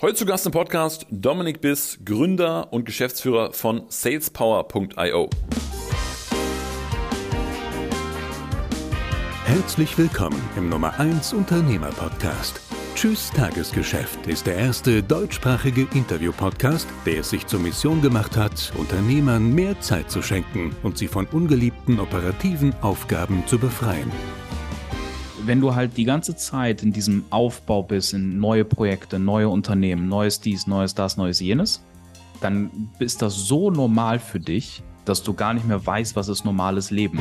Heute zu Gast im Podcast Dominik Biss, Gründer und Geschäftsführer von salespower.io. Herzlich willkommen im Nummer 1 Unternehmer Podcast. Tschüss Tagesgeschäft ist der erste deutschsprachige Interview-Podcast, der es sich zur Mission gemacht hat, Unternehmern mehr Zeit zu schenken und sie von ungeliebten operativen Aufgaben zu befreien wenn du halt die ganze Zeit in diesem Aufbau bist, in neue Projekte, neue Unternehmen, neues dies, neues das, neues jenes, dann ist das so normal für dich, dass du gar nicht mehr weißt, was ist normales Leben.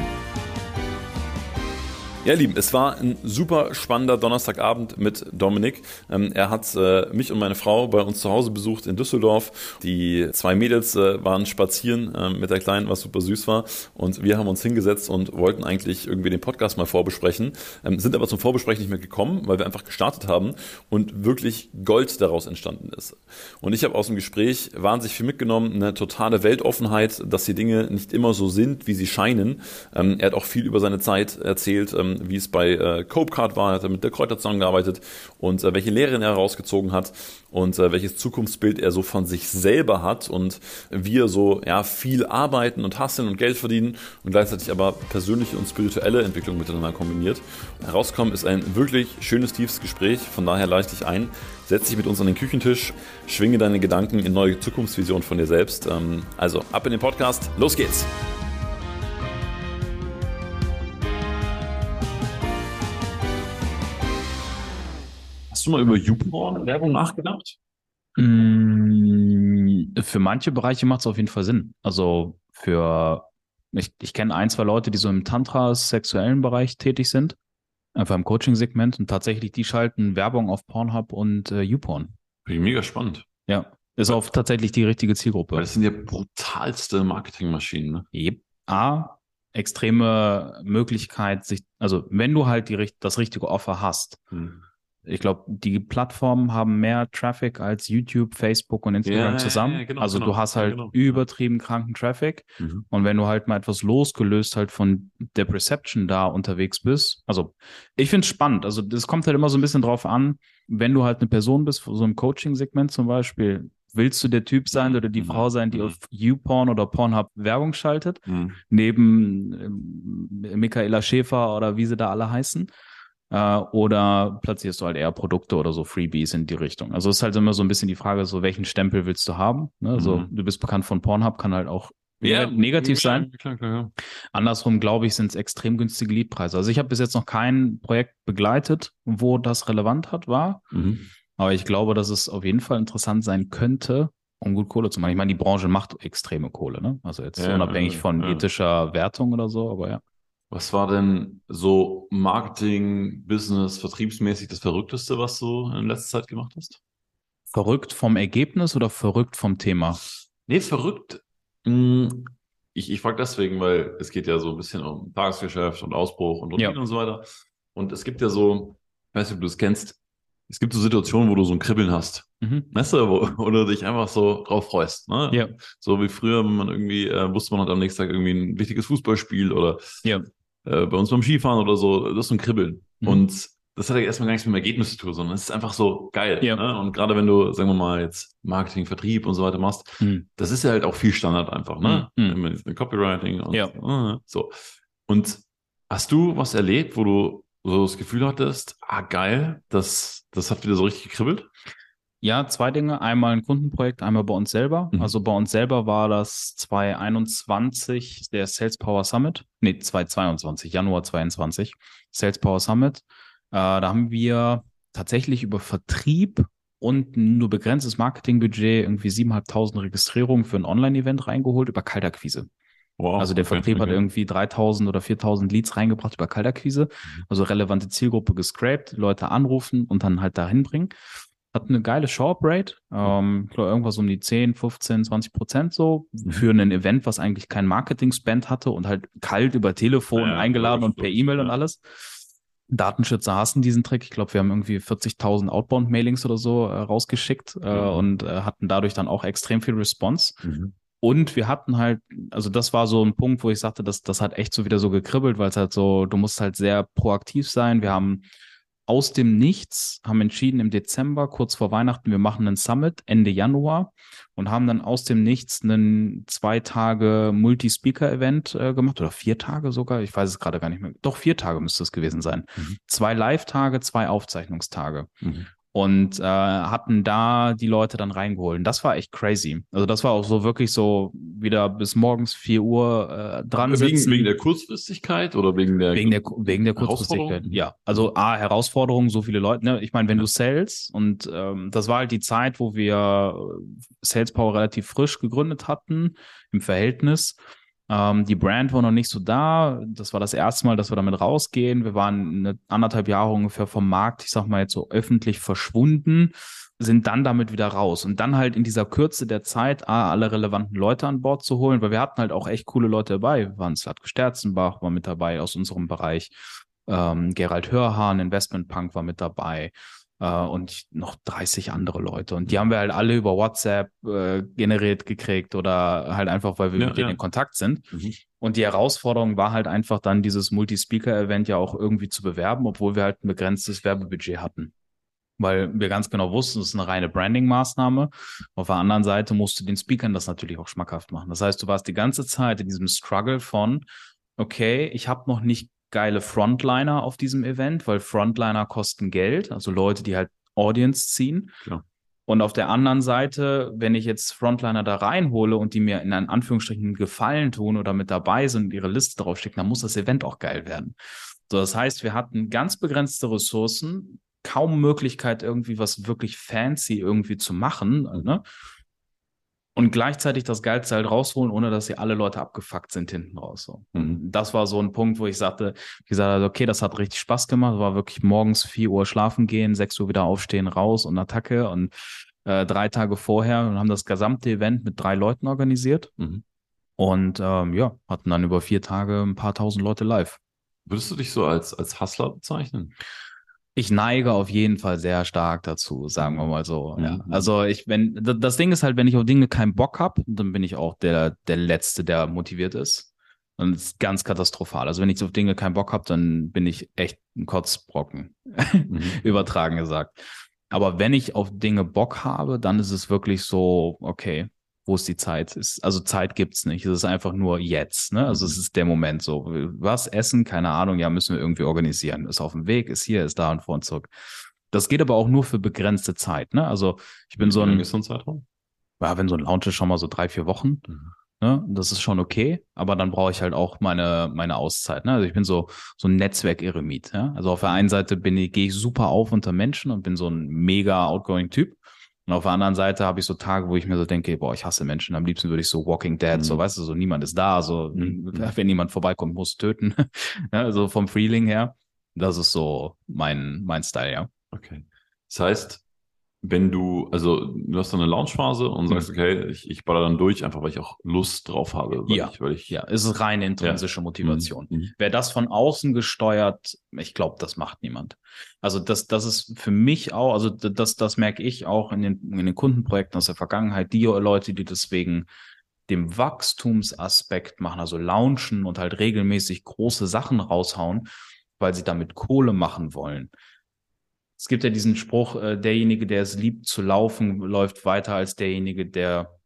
Ja, Lieben, es war ein super spannender Donnerstagabend mit Dominik. Ähm, er hat äh, mich und meine Frau bei uns zu Hause besucht in Düsseldorf. Die zwei Mädels äh, waren spazieren äh, mit der Kleinen, was super süß war. Und wir haben uns hingesetzt und wollten eigentlich irgendwie den Podcast mal vorbesprechen, ähm, sind aber zum Vorbesprechen nicht mehr gekommen, weil wir einfach gestartet haben und wirklich Gold daraus entstanden ist. Und ich habe aus dem Gespräch wahnsinnig viel mitgenommen, eine totale Weltoffenheit, dass die Dinge nicht immer so sind, wie sie scheinen. Ähm, er hat auch viel über seine Zeit erzählt, ähm, wie es bei äh, Copecard war, hat er mit der Kräuter zusammengearbeitet und äh, welche Lehren er herausgezogen hat und äh, welches Zukunftsbild er so von sich selber hat und wie er so ja viel arbeiten und hasseln und Geld verdienen und gleichzeitig aber persönliche und spirituelle Entwicklung miteinander kombiniert. Herauskommen ist ein wirklich schönes, tiefes Gespräch, von daher leite ich ein. Setz dich mit uns an den Küchentisch, schwinge deine Gedanken in neue Zukunftsvisionen von dir selbst. Ähm, also ab in den Podcast, los geht's! Du mal über YouPorn-Werbung nachgedacht? Mm, für manche Bereiche macht es auf jeden Fall Sinn. Also für, ich, ich kenne ein, zwei Leute, die so im Tantra-sexuellen Bereich tätig sind, einfach im Coaching-Segment und tatsächlich die schalten Werbung auf Pornhub und äh, YouPorn. Finde ich mega spannend. Ja, ist auch tatsächlich die richtige Zielgruppe. Weil das sind ja brutalste Marketingmaschinen. Ne? Yep. A, extreme Möglichkeit, sich, also wenn du halt die, das richtige Offer hast, hm ich glaube, die Plattformen haben mehr Traffic als YouTube, Facebook und Instagram ja, zusammen. Ja, ja, genau, also genau, du hast halt genau. übertrieben kranken Traffic. Mhm. Und wenn du halt mal etwas losgelöst halt von der Perception da unterwegs bist, also ich finde es spannend. Also das kommt halt immer so ein bisschen drauf an, wenn du halt eine Person bist, so im Coaching-Segment zum Beispiel, willst du der Typ sein oder die mhm. Frau sein, die mhm. auf YouPorn oder Pornhub Werbung schaltet, mhm. neben äh, Michaela Schäfer oder wie sie da alle heißen? Äh, oder platzierst du halt eher Produkte oder so Freebies in die Richtung. Also es ist halt immer so ein bisschen die Frage, so welchen Stempel willst du haben? Ne? Also mhm. du bist bekannt von Pornhub, kann halt auch ja, negativ ja, sein. Klar, klar, ja. Andersrum, glaube ich, sind es extrem günstige Leadpreise. Also ich habe bis jetzt noch kein Projekt begleitet, wo das relevant hat, war. Mhm. Aber ich glaube, dass es auf jeden Fall interessant sein könnte, um gut Kohle zu machen. Ich meine, die Branche macht extreme Kohle, ne? Also jetzt ja, unabhängig von ethischer Wertung oder so, aber ja. Was war denn so Marketing, Business, vertriebsmäßig das Verrückteste, was du in letzter Zeit gemacht hast? Verrückt vom Ergebnis oder verrückt vom Thema? Nee, verrückt. Hm, ich, ich frage deswegen, weil es geht ja so ein bisschen um Tagesgeschäft und Ausbruch und Routine ja. und so weiter. Und es gibt ja so, ich weiß nicht, ob du es kennst, es gibt so Situationen, wo du so ein Kribbeln hast. Mhm. Weißt du, wo, wo, du dich einfach so drauf freust. Ne? Ja. So wie früher, wenn man irgendwie, äh, wusste man hat am nächsten Tag irgendwie ein wichtiges Fußballspiel oder ja äh, bei uns beim Skifahren oder so, das ist so ein Kribbeln. Mhm. Und das hat ja erstmal gar nichts mit dem Ergebnis zu tun, sondern es ist einfach so geil. Ja. Ne? Und gerade wenn du, sagen wir mal, jetzt Marketing, Vertrieb und so weiter machst, mhm. das ist ja halt auch viel Standard einfach, ne? Mhm. Mit Copywriting und ja. äh, so. Und hast du was erlebt, wo du so das Gefühl hattest, ah geil, das, das hat wieder so richtig gekribbelt? Ja, zwei Dinge. Einmal ein Kundenprojekt, einmal bei uns selber. Mhm. Also bei uns selber war das 2021 der Sales Power Summit. Nee, 2022, Januar 22, Sales Power Summit. Äh, da haben wir tatsächlich über Vertrieb und nur begrenztes Marketingbudget irgendwie 7.500 Registrierungen für ein Online-Event reingeholt über Kaltakquise. Wow, also der okay, Vertrieb okay. hat irgendwie 3000 oder 4000 Leads reingebracht über Kaltakquise, mhm. also relevante Zielgruppe gescraped, Leute anrufen und dann halt dahin bringen hat eine geile Show-Up-Rate. Ähm, ich glaube, irgendwas um die 10, 15, 20 Prozent so mhm. für ein Event, was eigentlich kein Marketing-Spend hatte und halt kalt über Telefon ja, eingeladen und per E-Mail ja. und alles. Datenschützer hassen diesen Trick. Ich glaube, wir haben irgendwie 40.000 Outbound-Mailings oder so äh, rausgeschickt äh, mhm. und äh, hatten dadurch dann auch extrem viel Response. Mhm. Und wir hatten halt, also das war so ein Punkt, wo ich sagte, das, das hat echt so wieder so gekribbelt, weil es halt so, du musst halt sehr proaktiv sein. Wir haben aus dem Nichts, haben entschieden im Dezember, kurz vor Weihnachten, wir machen einen Summit Ende Januar und haben dann aus dem Nichts einen zwei Tage Multi-Speaker-Event äh, gemacht oder vier Tage sogar, ich weiß es gerade gar nicht mehr. Doch vier Tage müsste es gewesen sein. Mhm. Zwei Live-Tage, zwei Aufzeichnungstage. Mhm und äh, hatten da die Leute dann reingeholt. Und das war echt crazy. Also das war auch so wirklich so wieder bis morgens 4 Uhr äh, dran wegen, sitzen. Wegen der Kurzfristigkeit oder wegen der Wegen der, wegen der Kurzfristigkeit, ja. Also A, Herausforderungen, so viele Leute. Ne? Ich meine, wenn du Sales und ähm, das war halt die Zeit, wo wir Sales Power relativ frisch gegründet hatten im Verhältnis. Ähm, die Brand war noch nicht so da. Das war das erste Mal, dass wir damit rausgehen. Wir waren eine anderthalb Jahre ungefähr vom Markt, ich sag mal jetzt so öffentlich verschwunden, sind dann damit wieder raus. Und dann halt in dieser Kürze der Zeit ah, alle relevanten Leute an Bord zu holen, weil wir hatten halt auch echt coole Leute dabei. Wir waren Slatko Sterzenbach, war mit dabei aus unserem Bereich. Ähm, Gerald Hörhahn, Investment Punk war mit dabei äh, und noch 30 andere Leute. Und die haben wir halt alle über WhatsApp äh, generiert gekriegt oder halt einfach, weil wir ja, mit denen ja. in Kontakt sind. Mhm. Und die Herausforderung war halt einfach dann dieses Multi-Speaker-Event ja auch irgendwie zu bewerben, obwohl wir halt ein begrenztes Werbebudget hatten. Weil wir ganz genau wussten, es ist eine reine Branding-Maßnahme. Auf der anderen Seite musst du den Speakern das natürlich auch schmackhaft machen. Das heißt, du warst die ganze Zeit in diesem Struggle von, okay, ich habe noch nicht geile Frontliner auf diesem Event, weil Frontliner kosten Geld, also Leute, die halt Audience ziehen. Klar. Und auf der anderen Seite, wenn ich jetzt Frontliner da reinhole und die mir in Anführungsstrichen Gefallen tun oder mit dabei sind und ihre Liste draufstecken, dann muss das Event auch geil werden. So, das heißt, wir hatten ganz begrenzte Ressourcen, kaum Möglichkeit, irgendwie was wirklich fancy irgendwie zu machen. Ne? Und gleichzeitig das Geilste halt rausholen, ohne dass sie alle Leute abgefuckt sind hinten raus. So. Mhm. Das war so ein Punkt, wo ich sagte, ich gesagt okay, das hat richtig Spaß gemacht. War wirklich morgens 4 Uhr schlafen gehen, 6 Uhr wieder aufstehen, raus und Attacke und äh, drei Tage vorher und haben das gesamte Event mit drei Leuten organisiert. Mhm. Und ähm, ja, hatten dann über vier Tage ein paar tausend Leute live. Würdest du dich so als, als Hustler bezeichnen? Ich neige auf jeden Fall sehr stark dazu, sagen wir mal so. Ja. Mhm. Also ich, wenn das Ding ist halt, wenn ich auf Dinge keinen Bock habe, dann bin ich auch der der letzte, der motiviert ist. Und es ist ganz katastrophal. Also wenn ich auf Dinge keinen Bock habe, dann bin ich echt ein Kotzbrocken, mhm. übertragen gesagt. Aber wenn ich auf Dinge Bock habe, dann ist es wirklich so, okay, wo ist die Zeit? Ist, also Zeit gibt's nicht. Es ist einfach nur jetzt. Ne? Also es mhm. ist der Moment so. Was essen? Keine Ahnung. Ja, müssen wir irgendwie organisieren. Ist auf dem Weg, ist hier, ist da und vor und zurück. Das geht aber auch nur für begrenzte Zeit. Ne? Also ich bin so ein. Ist so ein Zeitraum? Ja, wenn so ein Lounge ist schon mal so drei, vier Wochen. Mhm. Ne? Das ist schon okay, aber dann brauche ich halt auch meine, meine Auszeit. Ne? Also ich bin so, so ein Netzwerk-Eremit. Ja? Also auf der einen Seite bin ich, gehe ich super auf unter Menschen und bin so ein mega outgoing Typ. Und auf der anderen Seite habe ich so Tage, wo ich mir so denke, boah, ich hasse Menschen. Am liebsten würde ich so Walking Dead, mhm. so weißt du, so niemand ist da, so mhm. wenn niemand vorbeikommt, muss töten. ja, also vom Feeling her. Das ist so mein, mein Style, ja. Okay. Das heißt, wenn du, also du hast dann eine Launchphase und sagst, mhm. okay, ich, ich baller dann durch, einfach weil ich auch Lust drauf habe. ja, ich, ich, ja, es ist reine intrinsische ja. Motivation. Mhm. mhm. Wer das von außen gesteuert, ich glaube, das macht niemand. Also das, das ist für mich auch, also das, das merke ich auch in den, in den Kundenprojekten aus der Vergangenheit, die Leute, die deswegen dem Wachstumsaspekt machen, also launchen und halt regelmäßig große Sachen raushauen, weil sie damit Kohle machen wollen es gibt ja diesen Spruch, äh, derjenige, der es liebt zu laufen, läuft weiter als derjenige, der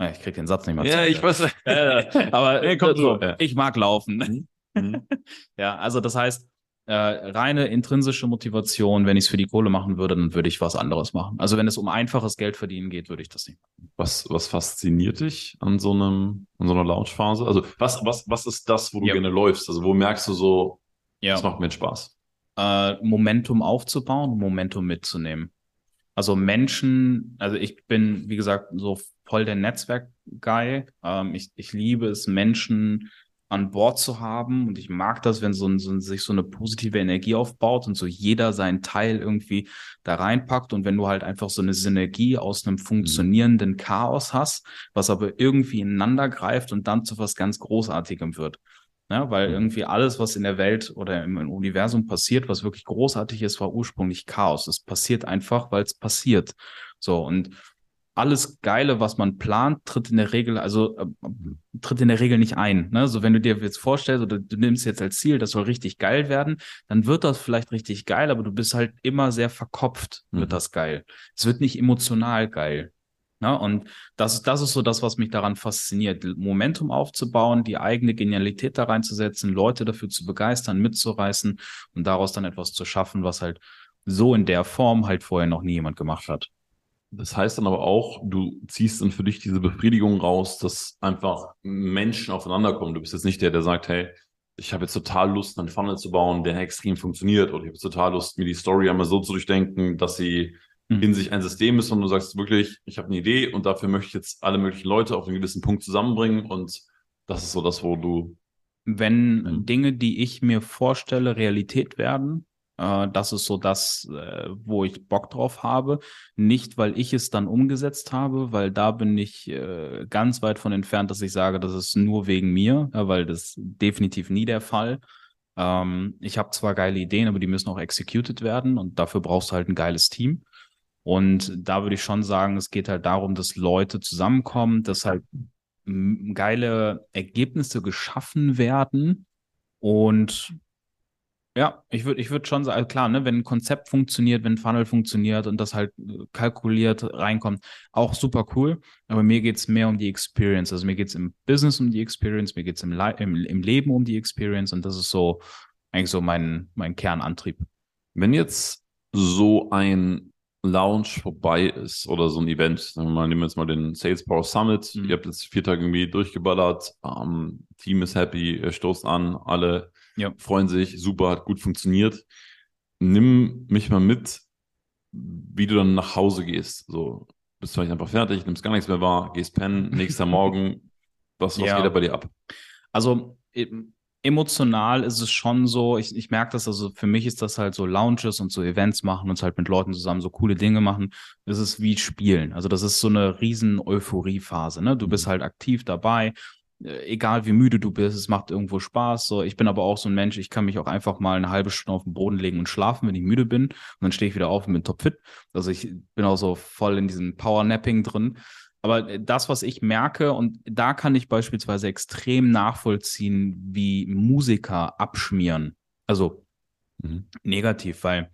ja, ich krieg den Satz nicht mehr. Ja, ich weiß. Äh, aber ja, kommt so. ich mag laufen. Mhm. mhm. ja, also das heißt, äh, reine intrinsische Motivation, wenn ich es für die Kohle machen würde, dann würde ich was anderes machen. Also wenn es um einfaches Geld verdienen geht, würde ich das nicht machen. Was, was fasziniert dich an so einem, an so einer Launchphase? Also was, was, was ist das, wo du ja. gerne läufst? Also wo merkst du so, ja. das macht mir Spaß? Äh, Momentum aufzubauen, Momentum mitzunehmen. Also Menschen, also ich bin, wie gesagt, so voll der Netzwerk-Guy. Ähm, ich, ich liebe es, Menschen an Bord zu haben und ich mag das, wenn so, ein, so sich so eine positive Energie aufbaut und so jeder seinen Teil irgendwie da reinpackt und wenn du halt einfach so eine Synergie aus einem funktionierenden Chaos hast, was aber irgendwie ineinander greift und dann zu was ganz Großartigem wird. Ja, weil mhm. irgendwie alles, was in der Welt oder im, Universum passiert, was wirklich großartig ist, war ursprünglich Chaos. Es passiert einfach, weil es passiert. So, und alles Geile, was man plant, tritt in der Regel, also äh, tritt in der Regel nicht ein. Ne? So, wenn du dir jetzt vorstellst oder du nimmst jetzt als Ziel, das soll richtig geil werden, dann wird das vielleicht richtig geil, aber du bist halt immer sehr verkopft, wird mhm. das geil. Es wird nicht emotional geil. Ne? Und das, das ist so das, was mich daran fasziniert, Momentum aufzubauen, die eigene Genialität da reinzusetzen, Leute dafür zu begeistern, mitzureißen und daraus dann etwas zu schaffen, was halt so in der Form halt vorher noch nie jemand gemacht hat. Das heißt dann aber auch, du ziehst dann für dich diese Befriedigung raus, dass einfach Menschen aufeinander kommen. Du bist jetzt nicht der, der sagt, hey, ich habe jetzt total Lust, einen Funnel zu bauen, der extrem funktioniert, oder ich habe total Lust, mir die Story einmal so zu durchdenken, dass sie mhm. in sich ein System ist, und du sagst wirklich, ich habe eine Idee und dafür möchte ich jetzt alle möglichen Leute auf einen gewissen Punkt zusammenbringen und das ist so das, wo du. Wenn mhm. Dinge, die ich mir vorstelle, Realität werden, äh, das ist so das, äh, wo ich Bock drauf habe. Nicht, weil ich es dann umgesetzt habe, weil da bin ich äh, ganz weit von entfernt, dass ich sage, das ist nur wegen mir, weil das definitiv nie der Fall. Ähm, ich habe zwar geile Ideen, aber die müssen auch executed werden und dafür brauchst du halt ein geiles Team. Und da würde ich schon sagen, es geht halt darum, dass Leute zusammenkommen, dass halt geile Ergebnisse geschaffen werden und ja, ich würde ich würde schon sagen, klar, ne, wenn ein Konzept funktioniert, wenn ein Funnel funktioniert und das halt äh, kalkuliert reinkommt, auch super cool. Aber mir geht's mehr um die Experience. Also mir geht's im Business um die Experience, mir geht's im, im, im Leben um die Experience und das ist so eigentlich so mein, mein Kernantrieb. Wenn jetzt so ein Lounge vorbei ist oder so ein Event, sagen wir mal, nehmen wir jetzt mal den Sales Power Summit, mhm. ihr habt jetzt vier Tage irgendwie durchgeballert, ähm, Team ist happy, stoßt an, alle ja. freuen sich, super, hat gut funktioniert. Nimm mich mal mit, wie du dann nach Hause gehst. So, bist vielleicht einfach fertig, nimmst gar nichts mehr wahr, gehst pennen, nächster Morgen. Was, was ja. geht da bei dir ab? Also emotional ist es schon so, ich, ich merke das, also für mich ist das halt so Lounges und so Events machen und halt mit Leuten zusammen so coole Dinge machen. Das ist wie Spielen. Also das ist so eine riesen Euphorie-Phase. Ne? Du bist mhm. halt aktiv dabei äh, egal wie müde du bist, es macht irgendwo Spaß. So, ich bin aber auch so ein Mensch, ich kann mich auch einfach mal eine halbe Stunde auf den Boden legen und schlafen, wenn ich müde bin. Und dann stehe ich wieder auf und bin topfit. Also ich bin auch so voll in diesem Power-Napping drin. Aber äh, das, was ich merke, und da kann ich beispielsweise extrem nachvollziehen, wie Musiker abschmieren. Also mhm. negativ, weil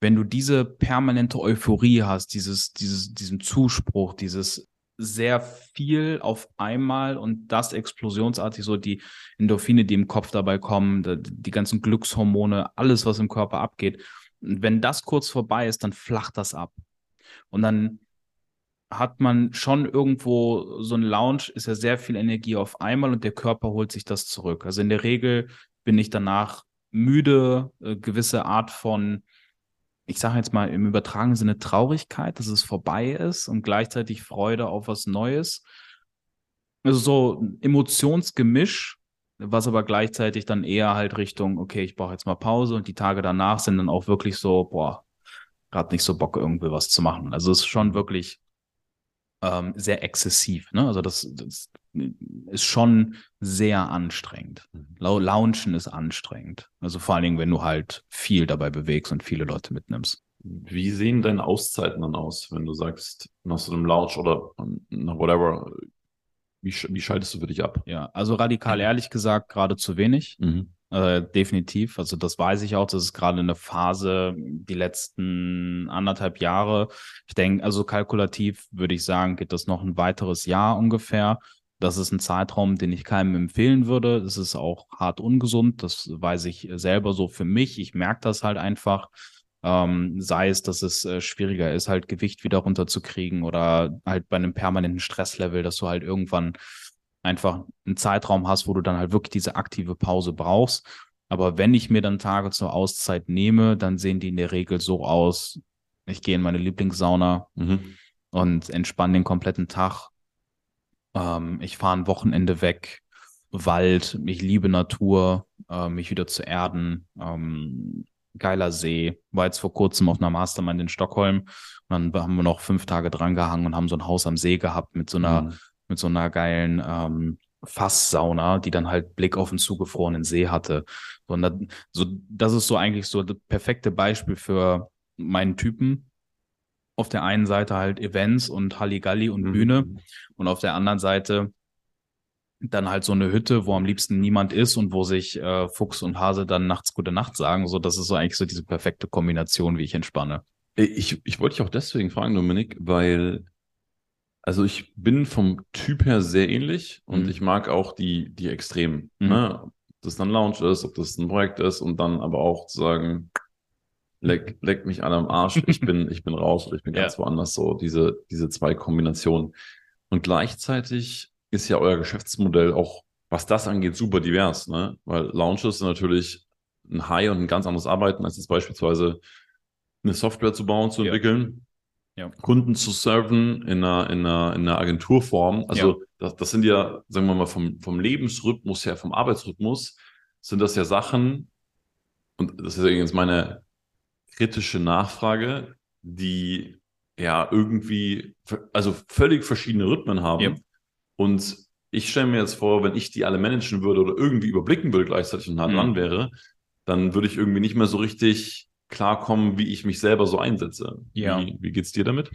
wenn du diese permanente Euphorie hast, dieses, dieses, diesen Zuspruch, dieses sehr viel auf einmal und das explosionsartig so die Endorphine, die im Kopf dabei kommen, die, die ganzen Glückshormone, alles, was im Körper abgeht. Und wenn das kurz vorbei ist, dann flacht das ab. Und dann hat man schon irgendwo so ein Lounge, ist ja sehr viel Energie auf einmal und der Körper holt sich das zurück. Also in der Regel bin ich danach müde, äh, gewisse Art von ich sage jetzt mal im übertragenen Sinne Traurigkeit, dass es vorbei ist und gleichzeitig Freude auf was Neues. Also so ein Emotionsgemisch, was aber gleichzeitig dann eher halt Richtung, okay, ich brauche jetzt mal Pause und die Tage danach sind dann auch wirklich so, boah, gerade nicht so Bock, irgendwie was zu machen. Also es ist schon wirklich ähm, sehr exzessiv. Ne? Also das, das ist schon sehr anstrengend. Mhm. Launchen ist anstrengend. Also vor allen Dingen, wenn du halt viel dabei bewegst und viele Leute mitnimmst. Wie sehen deine Auszeiten dann aus, wenn du sagst, nach so einem Lounge oder nach whatever, wie, wie schaltest du für dich ab? Ja, also radikal ehrlich gesagt, gerade zu wenig. Mhm. Äh, definitiv. Also das weiß ich auch. Das ist gerade eine Phase, die letzten anderthalb Jahre. Ich denke, also kalkulativ würde ich sagen, geht das noch ein weiteres Jahr ungefähr. Das ist ein Zeitraum, den ich keinem empfehlen würde. Das ist auch hart ungesund. Das weiß ich selber so für mich. Ich merke das halt einfach. Ähm, sei es, dass es äh, schwieriger ist, halt Gewicht wieder runterzukriegen oder halt bei einem permanenten Stresslevel, dass du halt irgendwann einfach einen Zeitraum hast, wo du dann halt wirklich diese aktive Pause brauchst. Aber wenn ich mir dann Tage zur Auszeit nehme, dann sehen die in der Regel so aus, ich gehe in meine Lieblingssauna mhm. und entspanne den kompletten Tag ähm, ich fahre ein Wochenende weg, Wald, ich liebe Natur, äh, mich wieder zu erden. Ähm, geiler See. War jetzt vor kurzem auf einer Mastermind in Stockholm. Und dann haben wir noch fünf Tage dran gehangen und haben so ein Haus am See gehabt mit so einer, mhm. Mit so einer geilen ähm, Fasssauna, die dann halt Blick auf den zugefrorenen See hatte. Und das, so, das ist so eigentlich so das perfekte Beispiel für meinen Typen. auf der einen Seite halt Events und Halligalli und mhm. Bühne und auf der anderen Seite dann halt so eine Hütte, wo am liebsten niemand ist und wo sich äh, Fuchs und Hase dann nachts gute Nacht sagen. So, das ist so eigentlich so diese perfekte Kombination, wie ich entspanne. Ich, ich wollte dich auch deswegen fragen, Dominik, weil also ich bin vom Typ her sehr ähnlich und mhm. ich mag auch die, die Extremen. Mhm. Ne? Ob das dann Lounge ist, ob das ein Projekt ist und dann aber auch zu sagen, leck, leck mich alle am Arsch, ich bin, ich bin raus oder ich bin ganz ja. woanders so, diese, diese zwei Kombinationen. Und gleichzeitig ist ja euer Geschäftsmodell auch, was das angeht, super divers, ne? Weil Launches sind natürlich ein High und ein ganz anderes Arbeiten, als jetzt beispielsweise eine Software zu bauen, zu entwickeln. Ja. Kunden zu serven in einer, in einer, in einer Agenturform. Also ja. das, das sind ja, sagen wir mal, vom, vom Lebensrhythmus her, vom Arbeitsrhythmus, sind das ja Sachen, und das ist übrigens meine kritische Nachfrage, die ja irgendwie, also völlig verschiedene Rhythmen haben. Ja. Und ich stelle mir jetzt vor, wenn ich die alle managen würde oder irgendwie überblicken würde gleichzeitig und nah dran mhm. wäre, dann würde ich irgendwie nicht mehr so richtig klarkommen, wie ich mich selber so einsetze. Ja. Wie, wie geht's dir damit?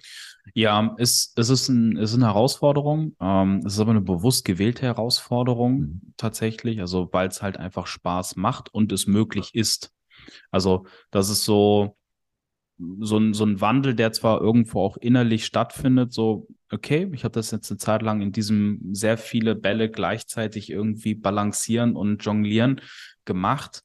Ja, es, es, ist, ein, es ist eine Herausforderung. Ähm, es ist aber eine bewusst gewählte Herausforderung mhm. tatsächlich, also weil es halt einfach Spaß macht und es möglich ist. Also das ist so, so ein, so ein Wandel, der zwar irgendwo auch innerlich stattfindet, so, okay, ich habe das jetzt eine Zeit lang in diesem sehr viele Bälle gleichzeitig irgendwie balancieren und jonglieren gemacht.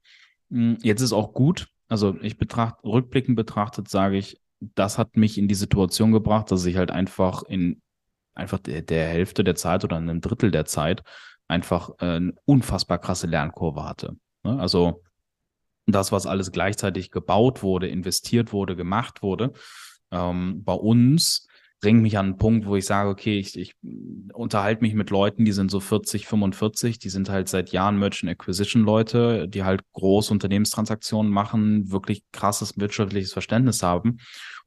Hm, jetzt ist auch gut. Also ich betrachte, rückblickend betrachtet, sage ich, das hat mich in die Situation gebracht, dass ich halt einfach in einfach der, der Hälfte der Zeit oder einem Drittel der Zeit einfach äh, eine unfassbar krasse Lernkurve hatte. Ne? Also das, was alles gleichzeitig gebaut wurde, investiert wurde, gemacht wurde, ähm, bei uns bringt mich an einen Punkt, wo ich sage, okay, ich, ich unterhalte mich mit Leuten, die sind so 40, 45, die sind halt seit Jahren Merchant Acquisition Leute, die halt große Unternehmenstransaktionen machen, wirklich krasses wirtschaftliches Verständnis haben.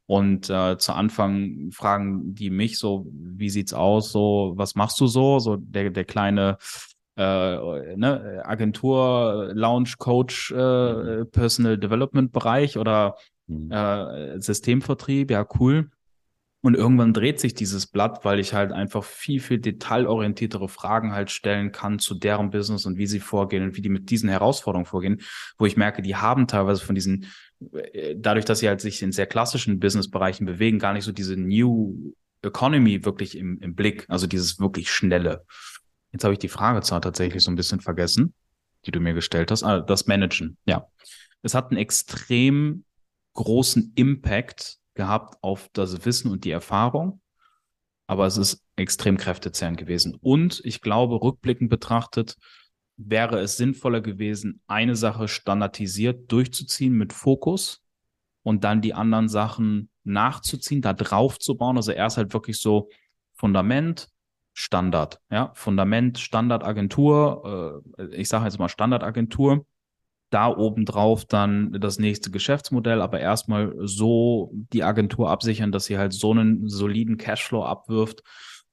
Und äh, zu Anfang fragen die mich so, wie sieht's aus? So, was machst du so? So der, der kleine äh, ne, Agentur, Lounge, Coach, äh, mhm. Personal Development Bereich oder mhm. äh, Systemvertrieb, ja cool. Und irgendwann dreht sich dieses Blatt, weil ich halt einfach viel, viel detailorientiertere Fragen halt stellen kann zu deren Business und wie sie vorgehen und wie die mit diesen Herausforderungen vorgehen, wo ich merke, die haben teilweise von diesen, äh, dadurch, dass sie halt sich in sehr klassischen Businessbereichen bewegen, gar nicht so diese New Economy wirklich im, im Blick, also dieses wirklich schnelle. Jetzt habe ich die Frage zwar tatsächlich so ein bisschen vergessen, die du mir gestellt hast. Ah, das Managen, ja. Es hat einen extrem großen Impact gehabt auf das Wissen und die Erfahrung, aber es ist extrem kräftezehrend gewesen. Und ich glaube, rückblickend betrachtet, wäre es sinnvoller gewesen, eine Sache standardisiert durchzuziehen mit Fokus und dann die anderen Sachen nachzuziehen, da drauf zu bauen. Also erst halt wirklich so Fundament, Standard, ja, Fundament, Standardagentur, äh, ich sage jetzt mal Standardagentur, da obendrauf dann das nächste Geschäftsmodell, aber erstmal so die Agentur absichern, dass sie halt so einen soliden Cashflow abwirft,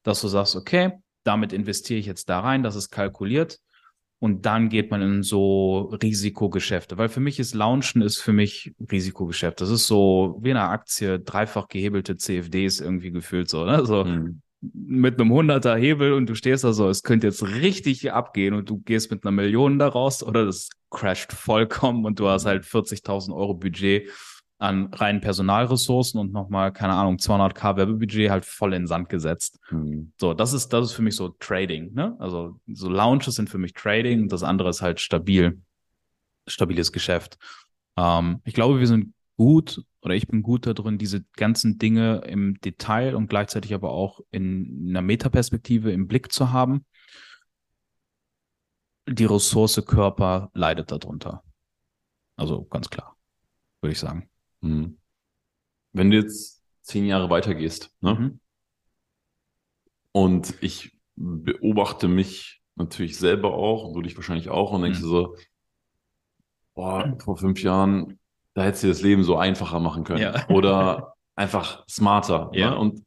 dass du sagst, okay, damit investiere ich jetzt da rein, das ist kalkuliert und dann geht man in so Risikogeschäfte, weil für mich ist Launchen ist für mich Risikogeschäft. Das ist so wie eine Aktie, dreifach gehebelte CFDs irgendwie gefühlt so, ne? So, hm mit einem 100er Hebel und du stehst da so, es könnte jetzt richtig abgehen und du gehst mit einer Million da raus oder das crasht vollkommen und du hast halt 40.000 Euro Budget an reinen Personalressourcen und nochmal, keine Ahnung, 200k Werbebudget halt voll in den Sand gesetzt. Mhm. So, das ist, das ist für mich so Trading, ne? Also, so Launches sind für mich Trading und das andere ist halt stabil, stabiles Geschäft. Ähm, ich glaube, wir sind gut oder ich bin gut darin, diese ganzen Dinge im Detail und gleichzeitig aber auch in einer Metaperspektive im Blick zu haben. Die Ressource Körper leidet darunter. Also ganz klar, würde ich sagen. Mhm. Wenn du jetzt zehn Jahre weitergehst, ne? Mhm. Und ich beobachte mich natürlich selber auch, und du dich wahrscheinlich auch, und denkst mhm. so, boah, vor fünf Jahren da hättest du das Leben so einfacher machen können. Ja. Oder einfach smarter. Ne? Ja. Ne? Und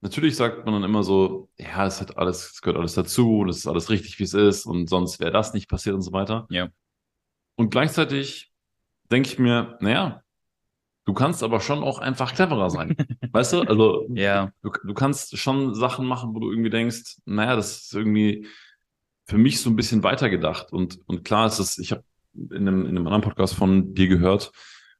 natürlich sagt man dann immer so, ja, es hat alles, es gehört alles dazu und es ist alles richtig, wie es ist und sonst wäre das nicht passiert und so weiter. Ja. Und gleichzeitig denke ich mir, naja, Du kannst aber schon auch einfach cleverer sein. weißt du? Also, ja. du, du kannst schon Sachen machen, wo du irgendwie denkst, naja, das ist irgendwie für mich so ein bisschen weitergedacht. Und, und klar ist es, ich habe in einem, in einem anderen Podcast von dir gehört,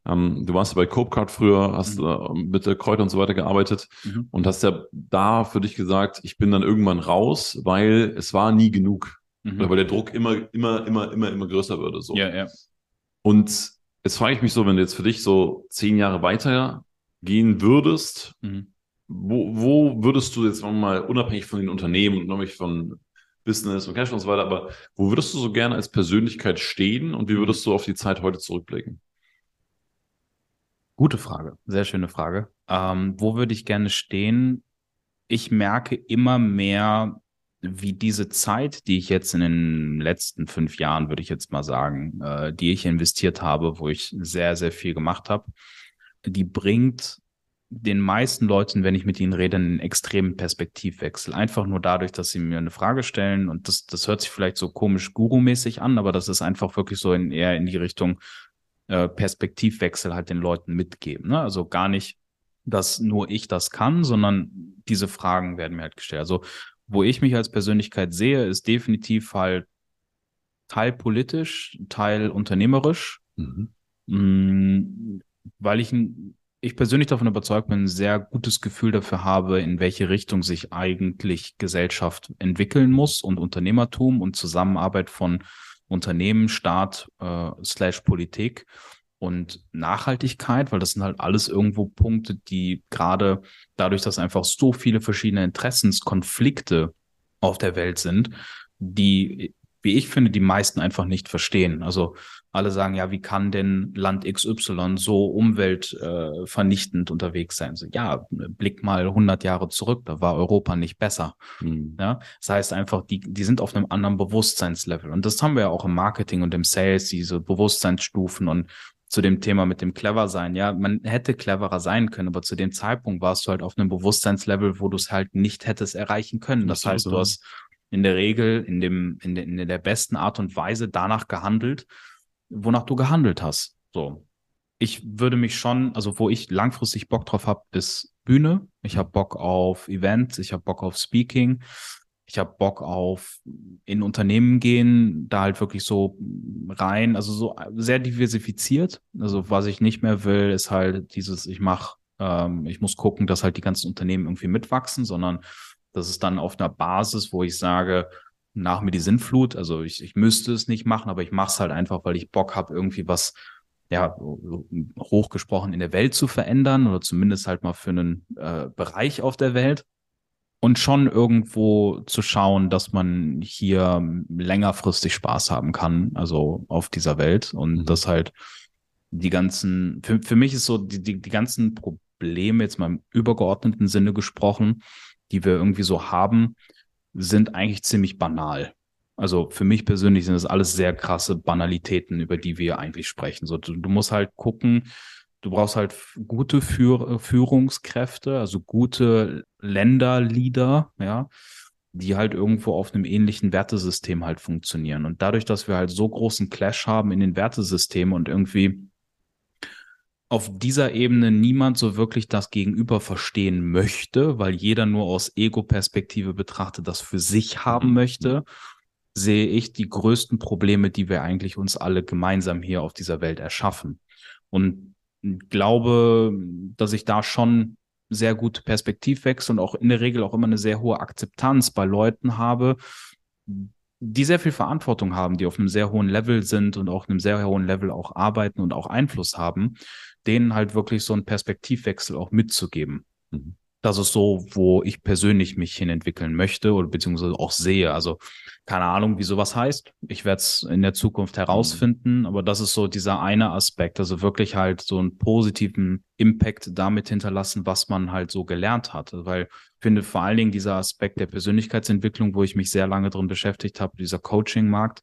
ähm, du warst ja bei Copecard früher, hast mhm. äh, mit der Kräuter und so weiter gearbeitet mhm. und hast ja da für dich gesagt, ich bin dann irgendwann raus, weil es war nie genug. Mhm. Oder weil der Druck immer, immer, immer, immer, immer größer würde. So. Ja, ja. Und Jetzt frage ich mich so, wenn du jetzt für dich so zehn Jahre weiter gehen würdest, mhm. wo, wo würdest du jetzt mal unabhängig von den Unternehmen und unabhängig von Business und Cash und so weiter, aber wo würdest du so gerne als Persönlichkeit stehen und wie würdest du auf die Zeit heute zurückblicken? Gute Frage, sehr schöne Frage. Ähm, wo würde ich gerne stehen? Ich merke immer mehr, wie diese Zeit, die ich jetzt in den letzten fünf Jahren, würde ich jetzt mal sagen, äh, die ich investiert habe, wo ich sehr, sehr viel gemacht habe, die bringt den meisten Leuten, wenn ich mit ihnen rede, einen extremen Perspektivwechsel. Einfach nur dadurch, dass sie mir eine Frage stellen und das, das hört sich vielleicht so komisch gurumäßig an, aber das ist einfach wirklich so in, eher in die Richtung äh, Perspektivwechsel halt den Leuten mitgeben. Ne? Also gar nicht, dass nur ich das kann, sondern diese Fragen werden mir halt gestellt. Also wo ich mich als Persönlichkeit sehe, ist definitiv halt teil politisch, teil unternehmerisch, mhm. Mm, weil ich, ich persönlich davon überzeugt bin, ein sehr gutes Gefühl dafür habe, in welche Richtung sich eigentlich Gesellschaft entwickeln muss und Unternehmertum und Zusammenarbeit von Unternehmen, Staat, äh, slash Politik und Nachhaltigkeit, weil das sind halt alles irgendwo Punkte, die gerade dadurch, dass einfach so viele verschiedene Interessenskonflikte auf der Welt sind, die, wie ich finde, die meisten einfach nicht verstehen. Also alle sagen, ja, wie kann denn Land XY so umweltvernichtend äh, unterwegs sein? So, ja, blick mal 100 Jahre zurück, da war Europa nicht besser. Mhm. Ja, das heißt einfach, die, die sind auf einem anderen Bewusstseinslevel. Und das haben wir ja auch im Marketing und im Sales, diese Bewusstseinsstufen und zu dem Thema mit dem clever sein. Ja, man hätte cleverer sein können, aber zu dem Zeitpunkt warst du halt auf einem Bewusstseinslevel, wo du es halt nicht hättest erreichen können. Das, das heißt, du hast in der Regel in dem, in der, in der besten Art und Weise danach gehandelt, wonach du gehandelt hast. So. Ich würde mich schon, also wo ich langfristig Bock drauf habe, ist Bühne. Ich habe Bock auf Events, ich habe Bock auf Speaking ich habe Bock auf in Unternehmen gehen, da halt wirklich so rein, also so sehr diversifiziert. Also was ich nicht mehr will, ist halt dieses, ich mache, ähm, ich muss gucken, dass halt die ganzen Unternehmen irgendwie mitwachsen, sondern das ist dann auf einer Basis, wo ich sage, nach mir die Sinnflut. Also ich, ich müsste es nicht machen, aber ich mache es halt einfach, weil ich Bock habe, irgendwie was, ja, hochgesprochen in der Welt zu verändern oder zumindest halt mal für einen äh, Bereich auf der Welt und schon irgendwo zu schauen, dass man hier längerfristig Spaß haben kann, also auf dieser Welt und mhm. das halt die ganzen, für, für mich ist so die, die, die ganzen Probleme jetzt mal im übergeordneten Sinne gesprochen, die wir irgendwie so haben, sind eigentlich ziemlich banal. Also für mich persönlich sind das alles sehr krasse Banalitäten, über die wir eigentlich sprechen. So, du, du musst halt gucken, Du brauchst halt gute Führ Führungskräfte, also gute Länderleader, ja, die halt irgendwo auf einem ähnlichen Wertesystem halt funktionieren. Und dadurch, dass wir halt so großen Clash haben in den Wertesystemen und irgendwie auf dieser Ebene niemand so wirklich das Gegenüber verstehen möchte, weil jeder nur aus Ego-Perspektive betrachtet das für sich haben mhm. möchte, sehe ich die größten Probleme, die wir eigentlich uns alle gemeinsam hier auf dieser Welt erschaffen. Und glaube, dass ich da schon sehr gute Perspektivwechsel und auch in der Regel auch immer eine sehr hohe Akzeptanz bei Leuten habe, die sehr viel Verantwortung haben, die auf einem sehr hohen Level sind und auch einem sehr hohen Level auch arbeiten und auch Einfluss haben, denen halt wirklich so einen Perspektivwechsel auch mitzugeben. Mhm das ist so, wo ich persönlich mich hin entwickeln möchte oder beziehungsweise auch sehe. Also keine Ahnung, wie sowas heißt. Ich werde es in der Zukunft herausfinden, mhm. aber das ist so dieser eine Aspekt, also wirklich halt so einen positiven Impact damit hinterlassen, was man halt so gelernt hat. Weil ich finde vor allen Dingen dieser Aspekt der Persönlichkeitsentwicklung, wo ich mich sehr lange drin beschäftigt habe, dieser Coaching-Markt,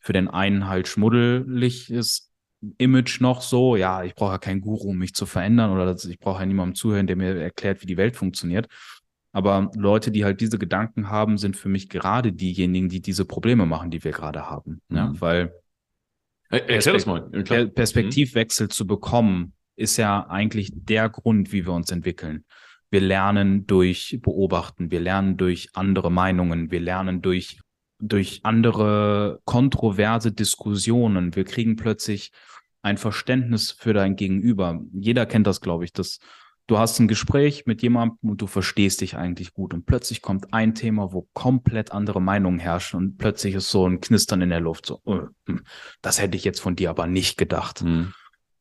für den einen halt schmuddelig ist, Image noch so, ja, ich brauche ja keinen Guru, um mich zu verändern oder ich brauche ja niemandem zuhören, der mir erklärt, wie die Welt funktioniert. Aber Leute, die halt diese Gedanken haben, sind für mich gerade diejenigen, die diese Probleme machen, die wir gerade haben. Mhm. Ja, weil mal. Perspektivwechsel mhm. zu bekommen, ist ja eigentlich der Grund, wie wir uns entwickeln. Wir lernen durch Beobachten, wir lernen durch andere Meinungen, wir lernen durch, durch andere kontroverse Diskussionen. Wir kriegen plötzlich ein Verständnis für dein Gegenüber. Jeder kennt das, glaube ich, dass du hast ein Gespräch mit jemandem und du verstehst dich eigentlich gut und plötzlich kommt ein Thema, wo komplett andere Meinungen herrschen und plötzlich ist so ein Knistern in der Luft. So, äh, hm, das hätte ich jetzt von dir aber nicht gedacht. Mhm.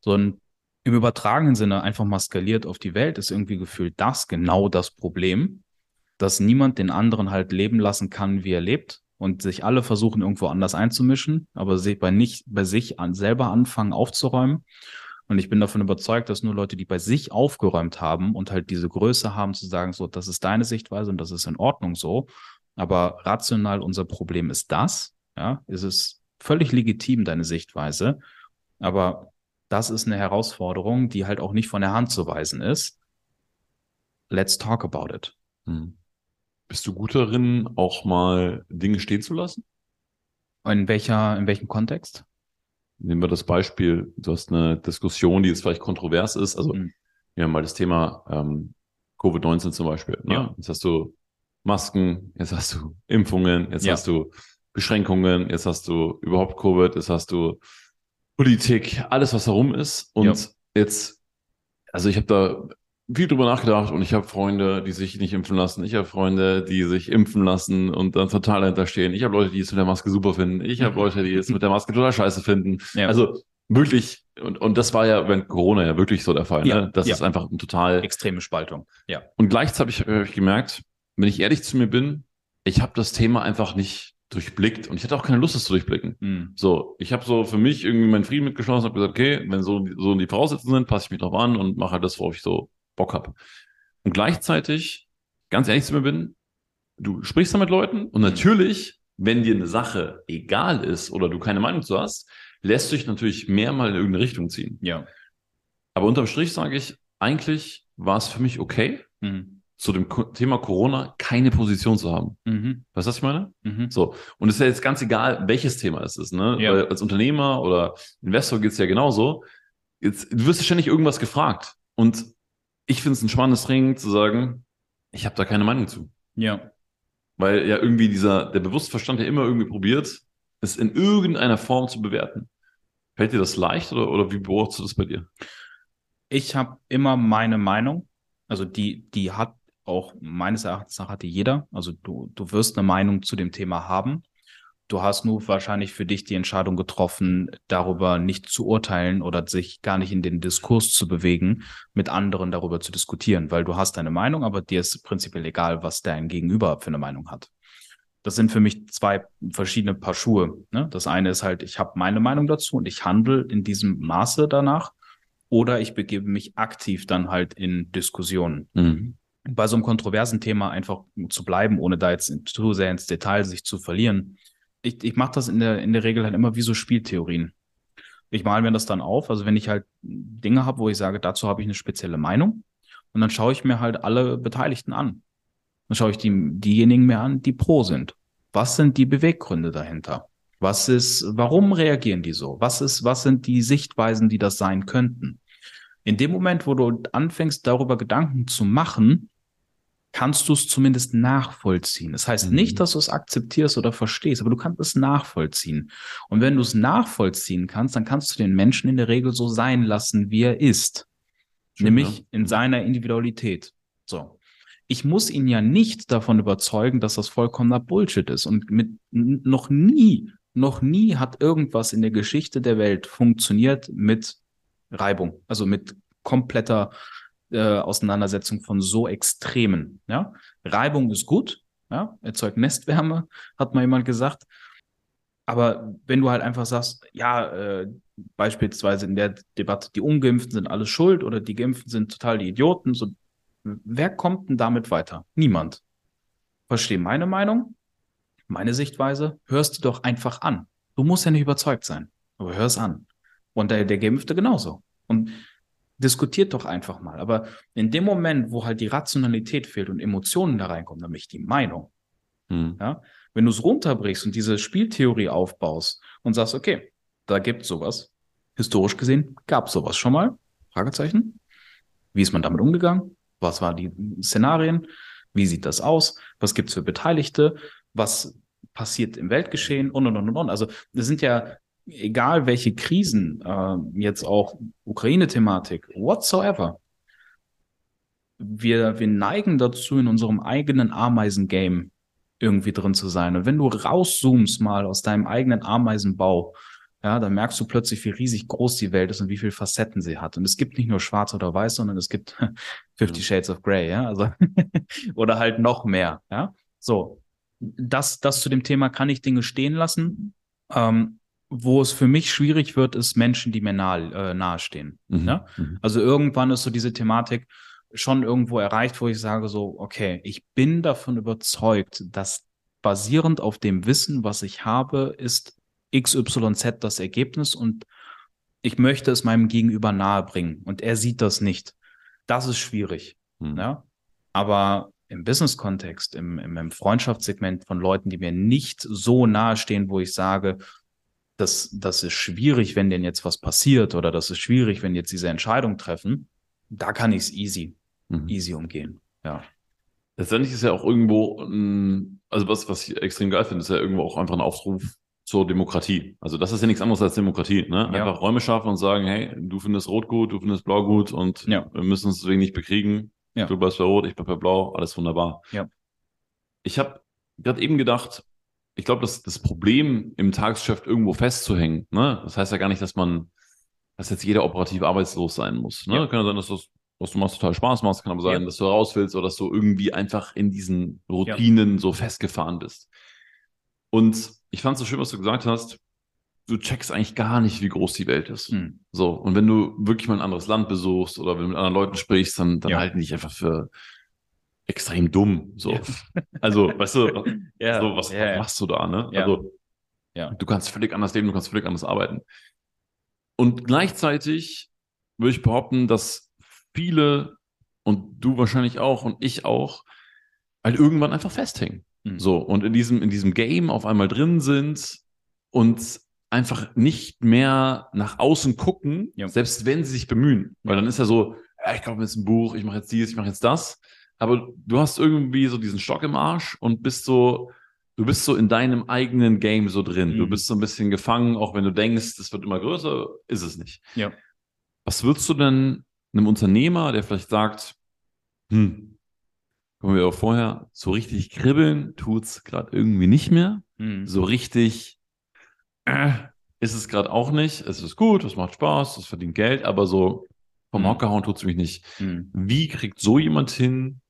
So ein im übertragenen Sinne einfach mal skaliert auf die Welt ist irgendwie gefühlt das genau das Problem, dass niemand den anderen halt leben lassen kann, wie er lebt und sich alle versuchen irgendwo anders einzumischen, aber bei nicht bei sich an, selber anfangen aufzuräumen und ich bin davon überzeugt, dass nur Leute, die bei sich aufgeräumt haben und halt diese Größe haben, zu sagen, so, das ist deine Sichtweise und das ist in Ordnung so. Aber rational unser Problem ist das. Ja, ist es völlig legitim, deine Sichtweise. Aber das ist eine Herausforderung, die halt auch nicht von der Hand zu weisen ist. Let's talk about it. Hm. Bist du gut darin, auch mal Dinge stehen zu lassen? In welcher, in welchem Kontext? Nehmen wir das Beispiel, du hast eine Diskussion, die jetzt vielleicht kontrovers ist. Also mhm. wir haben mal das Thema ähm, Covid-19 zum Beispiel. Ne? Ja. Jetzt hast du Masken, jetzt hast du Impfungen, jetzt ja. hast du Beschränkungen, jetzt hast du überhaupt Covid, jetzt hast du Politik, alles, was herum ist. Und ja. jetzt, also ich habe da viel drüber nachgedacht und ich habe Freunde, die sich nicht impfen lassen. Ich habe Freunde, die sich impfen lassen und dann total dahinter stehen. Ich habe Leute, die es mit der Maske super finden. Ich habe Leute, die es mit der Maske total scheiße finden. Ja. Also wirklich, und, und das war ja während Corona ja wirklich so der Fall. Ja. Ne? Das ja. ist einfach ein total... Extreme Spaltung, ja. Und gleichzeitig habe ich, hab ich gemerkt, wenn ich ehrlich zu mir bin, ich habe das Thema einfach nicht durchblickt und ich hatte auch keine Lust, das zu durchblicken. Mhm. So, ich habe so für mich irgendwie meinen Frieden mitgeschlossen und habe gesagt, okay, wenn so, so die Voraussetzungen sind, passe ich mich drauf an und mache halt das, worauf ich so Bock habe. Und gleichzeitig, ganz ehrlich zu mir bin, du sprichst da mit Leuten und natürlich, wenn dir eine Sache egal ist oder du keine Meinung zu hast, lässt dich natürlich mehr mal in irgendeine Richtung ziehen. Ja. Aber unterm Strich sage ich, eigentlich war es für mich okay, mhm. zu dem Thema Corona keine Position zu haben. Mhm. Weißt du, was ich meine? Mhm. So. Und es ist ja jetzt ganz egal, welches Thema es ist, ne? Ja. Weil als Unternehmer oder Investor geht es ja genauso. Jetzt, du wirst ja ständig irgendwas gefragt. Und ich finde es ein spannendes Training zu sagen, ich habe da keine Meinung zu. Ja. Weil ja irgendwie dieser, der Bewusstverstand ja immer irgendwie probiert, es in irgendeiner Form zu bewerten. Fällt dir das leicht oder, oder wie beobachtest du das bei dir? Ich habe immer meine Meinung. Also die, die hat auch meines Erachtens nach hatte jeder. Also du, du wirst eine Meinung zu dem Thema haben. Du hast nur wahrscheinlich für dich die Entscheidung getroffen, darüber nicht zu urteilen oder sich gar nicht in den Diskurs zu bewegen, mit anderen darüber zu diskutieren, weil du hast deine Meinung, aber dir ist prinzipiell egal, was dein Gegenüber für eine Meinung hat. Das sind für mich zwei verschiedene Paar Schuhe. Ne? Das eine ist halt, ich habe meine Meinung dazu und ich handle in diesem Maße danach. Oder ich begebe mich aktiv dann halt in Diskussionen. Mhm. Bei so einem kontroversen Thema einfach zu bleiben, ohne da jetzt zu sehr ins Detail sich zu verlieren ich, ich mache das in der, in der Regel halt immer wie so Spieltheorien. Ich male mir das dann auf, also wenn ich halt Dinge habe, wo ich sage, dazu habe ich eine spezielle Meinung, und dann schaue ich mir halt alle Beteiligten an. Dann schaue ich die, diejenigen mir an, die pro sind. Was sind die Beweggründe dahinter? Was ist, warum reagieren die so? Was ist, was sind die Sichtweisen, die das sein könnten? In dem Moment, wo du anfängst, darüber Gedanken zu machen, kannst du es zumindest nachvollziehen. Das heißt mhm. nicht, dass du es akzeptierst oder verstehst, aber du kannst es nachvollziehen. Und wenn du es nachvollziehen kannst, dann kannst du den Menschen in der Regel so sein lassen, wie er ist. Schön, nämlich ja. in seiner Individualität. So. Ich muss ihn ja nicht davon überzeugen, dass das vollkommener Bullshit ist. Und mit noch nie, noch nie hat irgendwas in der Geschichte der Welt funktioniert mit Reibung, also mit kompletter äh, Auseinandersetzung von so extremen. Ja? Reibung ist gut, ja? erzeugt Nestwärme, hat mal jemand gesagt. Aber wenn du halt einfach sagst, ja, äh, beispielsweise in der Debatte, die Ungeimpften sind alles schuld oder die Geimpften sind total die Idioten, so, wer kommt denn damit weiter? Niemand. Versteh meine Meinung, meine Sichtweise, hörst du doch einfach an. Du musst ja nicht überzeugt sein, aber hör es an. Und der, der Geimpfte genauso. Und diskutiert doch einfach mal. Aber in dem Moment, wo halt die Rationalität fehlt und Emotionen da reinkommen, nämlich die Meinung, hm. ja, wenn du es runterbrichst und diese Spieltheorie aufbaust und sagst, okay, da gibt sowas, historisch gesehen gab sowas schon mal, Fragezeichen. Wie ist man damit umgegangen? Was waren die Szenarien? Wie sieht das aus? Was gibt es für Beteiligte? Was passiert im Weltgeschehen? Und, und, und, und. Also, das sind ja, egal welche Krisen, äh, jetzt auch Ukraine-Thematik, whatsoever. Wir, wir neigen dazu, in unserem eigenen Ameisen-Game irgendwie drin zu sein. Und wenn du rauszoomst mal aus deinem eigenen Ameisenbau, ja, dann merkst du plötzlich, wie riesig groß die Welt ist und wie viele Facetten sie hat. Und es gibt nicht nur schwarz oder weiß, sondern es gibt 50 Shades of Grey, ja, also, oder halt noch mehr, ja. So. Das, das zu dem Thema kann ich Dinge stehen lassen. Ähm, wo es für mich schwierig wird, ist Menschen, die mir nahe, äh, nahestehen. Mhm. Ja? Mhm. Also irgendwann ist so diese Thematik, schon irgendwo erreicht, wo ich sage so, okay, ich bin davon überzeugt, dass basierend auf dem Wissen, was ich habe, ist XYZ das Ergebnis und ich möchte es meinem Gegenüber nahebringen und er sieht das nicht. Das ist schwierig. Hm. Ja? Aber im Business-Kontext, im, im, im Freundschaftssegment von Leuten, die mir nicht so nahestehen, wo ich sage, das, das ist schwierig, wenn denn jetzt was passiert oder das ist schwierig, wenn jetzt diese Entscheidung treffen, da kann ich es easy mhm. easy umgehen. Ja. Letztendlich ist ja auch irgendwo, also was, was ich extrem geil finde, ist ja irgendwo auch einfach ein Aufruf zur Demokratie. Also das ist ja nichts anderes als Demokratie. Ne? Einfach ja. Räume schaffen und sagen, hey, du findest Rot gut, du findest Blau gut und ja. wir müssen uns deswegen nicht bekriegen. Ja. Du bleibst bei Rot, ich bleib bei Blau, alles wunderbar. Ich habe gerade eben gedacht, ich glaube, dass das Problem im Tagesgeschäft irgendwo festzuhängen, ne? das heißt ja gar nicht, dass man, dass jetzt jeder operativ arbeitslos sein muss. Ne? Ja. Kann ja sein, dass das was du machst, total Spaß machst. Kann aber sein, ja. dass du raus willst oder dass du irgendwie einfach in diesen Routinen ja. so festgefahren bist. Und ich fand es so schön, was du gesagt hast. Du checkst eigentlich gar nicht, wie groß die Welt ist. Hm. So. Und wenn du wirklich mal ein anderes Land besuchst oder wenn du mit anderen Leuten sprichst, dann, dann halten die dich einfach für extrem dumm. So. Ja. Also, weißt du, ja. so, was, was machst du da, ne? Also, ja. du kannst völlig anders leben, du kannst völlig anders arbeiten. Und gleichzeitig würde ich behaupten, dass viele und du wahrscheinlich auch und ich auch, halt irgendwann einfach festhängen. Mhm. So, und in diesem, in diesem Game auf einmal drin sind und einfach nicht mehr nach außen gucken, ja. selbst wenn sie sich bemühen. Weil dann ist ja so, ja, ich kaufe mir jetzt ein Buch, ich mache jetzt dies, ich mache jetzt das. Aber du hast irgendwie so diesen Stock im Arsch und bist so, du bist so in deinem eigenen Game so drin. Mhm. Du bist so ein bisschen gefangen, auch wenn du denkst, es wird immer größer, ist es nicht. Ja. Was würdest du denn einem Unternehmer, der vielleicht sagt, hm, kommen wir auch vorher, so richtig kribbeln tut's gerade irgendwie nicht mehr. Mhm. So richtig äh, ist es gerade auch nicht. Es ist gut, es macht Spaß, es verdient Geld, aber so vom mhm. Hocker hauen tut's mich nicht. Mhm. Wie kriegt so jemand hin,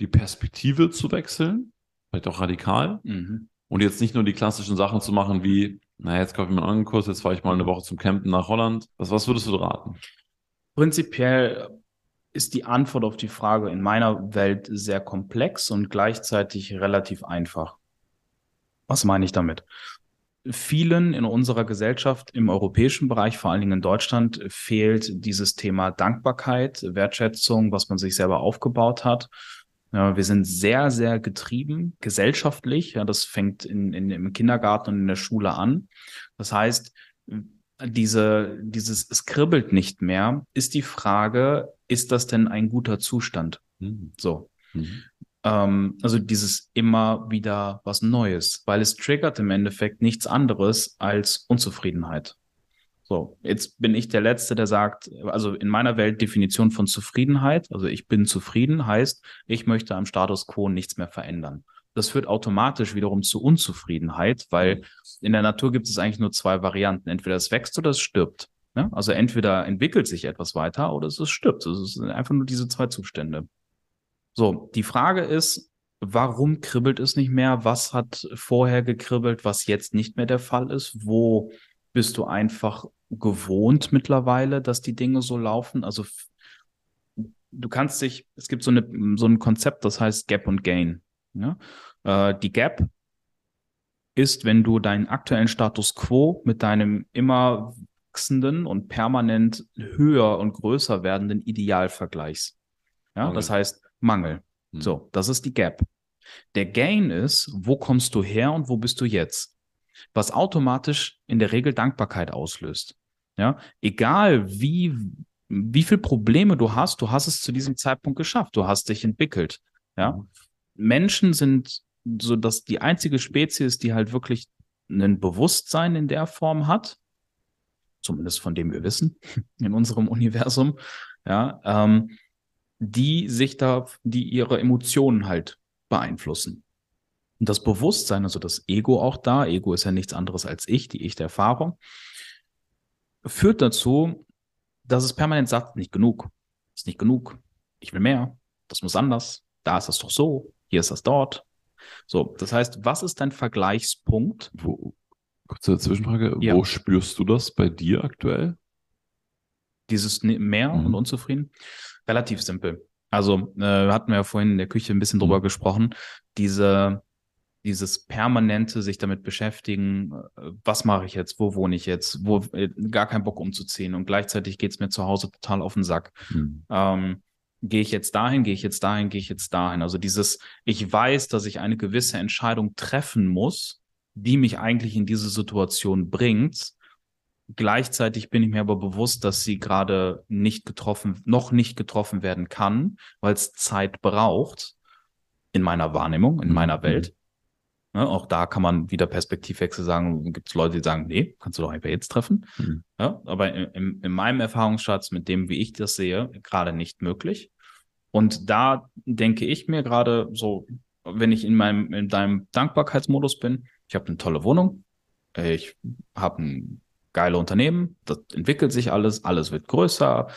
die Perspektive zu wechseln? Vielleicht auch radikal. Mhm. Und jetzt nicht nur die klassischen Sachen zu machen wie, naja, jetzt kaufe ich mir einen anderen Kurs, jetzt fahre ich mal eine Woche zum Campen nach Holland. Was, was würdest du raten? Prinzipiell ist die Antwort auf die Frage in meiner Welt sehr komplex und gleichzeitig relativ einfach. Was meine ich damit? Vielen in unserer Gesellschaft im europäischen Bereich, vor allen Dingen in Deutschland, fehlt dieses Thema Dankbarkeit, Wertschätzung, was man sich selber aufgebaut hat. Ja, wir sind sehr, sehr getrieben, gesellschaftlich. Ja, das fängt in, in, im Kindergarten und in der Schule an. Das heißt, diese, dieses, es kribbelt nicht mehr, ist die Frage, ist das denn ein guter Zustand? Mhm. So. Mhm. Ähm, also dieses immer wieder was Neues, weil es triggert im Endeffekt nichts anderes als Unzufriedenheit. So, jetzt bin ich der Letzte, der sagt, also in meiner Welt Definition von Zufriedenheit, also ich bin zufrieden, heißt, ich möchte am Status quo nichts mehr verändern das führt automatisch wiederum zu Unzufriedenheit, weil in der Natur gibt es eigentlich nur zwei Varianten. Entweder es wächst oder es stirbt. Ja? Also entweder entwickelt sich etwas weiter oder es stirbt. Es sind einfach nur diese zwei Zustände. So, die Frage ist, warum kribbelt es nicht mehr? Was hat vorher gekribbelt, was jetzt nicht mehr der Fall ist? Wo bist du einfach gewohnt mittlerweile, dass die Dinge so laufen? Also du kannst dich, es gibt so, eine, so ein Konzept, das heißt Gap und Gain. Ja? Äh, die Gap ist, wenn du deinen aktuellen Status quo mit deinem immer wachsenden und permanent höher und größer werdenden Ideal vergleichst. Ja, okay. das heißt Mangel. Hm. So, das ist die Gap. Der Gain ist, wo kommst du her und wo bist du jetzt? Was automatisch in der Regel Dankbarkeit auslöst. Ja, egal wie wie viele Probleme du hast, du hast es zu diesem Zeitpunkt geschafft, du hast dich entwickelt. Ja. Mhm. Menschen sind so, dass die einzige Spezies, die halt wirklich ein Bewusstsein in der Form hat, zumindest von dem wir wissen, in unserem Universum, ja, ähm, die sich da, die ihre Emotionen halt beeinflussen. Und das Bewusstsein, also das Ego auch da, Ego ist ja nichts anderes als ich, die ich der Erfahrung, führt dazu, dass es permanent sagt, nicht genug, ist nicht genug, ich will mehr, das muss anders, da ist das doch so, hier ist das dort. So, das heißt, was ist dein Vergleichspunkt? Wo, kurze Zwischenfrage, ja. wo spürst du das bei dir aktuell? Dieses Mehr mhm. und Unzufrieden? Relativ simpel. Also, äh, hatten wir ja vorhin in der Küche ein bisschen drüber mhm. gesprochen. Diese, dieses permanente sich damit beschäftigen, äh, was mache ich jetzt, wo wohne ich jetzt, wo äh, gar keinen Bock umzuziehen und gleichzeitig geht es mir zu Hause total auf den Sack. Hm. Ähm, gehe ich jetzt dahin, gehe ich jetzt dahin, gehe ich jetzt dahin. Also dieses, ich weiß, dass ich eine gewisse Entscheidung treffen muss, die mich eigentlich in diese Situation bringt. Gleichzeitig bin ich mir aber bewusst, dass sie gerade nicht getroffen, noch nicht getroffen werden kann, weil es Zeit braucht in meiner Wahrnehmung, in meiner mhm. Welt. Ne, auch da kann man wieder Perspektivwechsel sagen. Gibt es Leute, die sagen, nee, kannst du doch einfach jetzt treffen. Mhm. Ja, aber in, in, meinem Erfahrungsschatz, mit dem, wie ich das sehe, gerade nicht möglich. Und da denke ich mir gerade so, wenn ich in meinem, in deinem Dankbarkeitsmodus bin, ich habe eine tolle Wohnung, ich habe ein geile Unternehmen, das entwickelt sich alles, alles wird größer.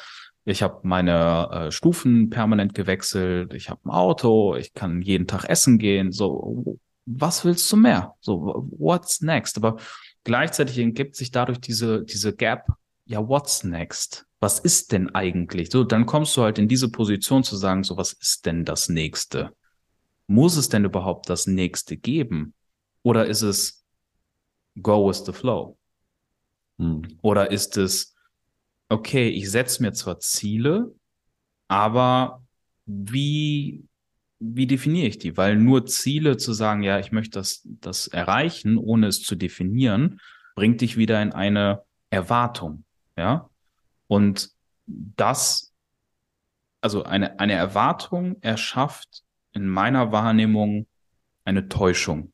Ich habe meine äh, Stufen permanent gewechselt, ich habe ein Auto, ich kann jeden Tag essen gehen. So, was willst du mehr? So, what's next? Aber gleichzeitig ergibt sich dadurch diese, diese Gap, ja, what's next? Was ist denn eigentlich? So, dann kommst du halt in diese Position zu sagen, so, was ist denn das nächste? Muss es denn überhaupt das nächste geben? Oder ist es go with the flow? Hm. Oder ist es, okay, ich setze mir zwar Ziele, aber wie wie definiere ich die? Weil nur Ziele zu sagen, ja, ich möchte das, das erreichen, ohne es zu definieren, bringt dich wieder in eine Erwartung, ja. Und das, also eine, eine Erwartung erschafft in meiner Wahrnehmung eine Täuschung.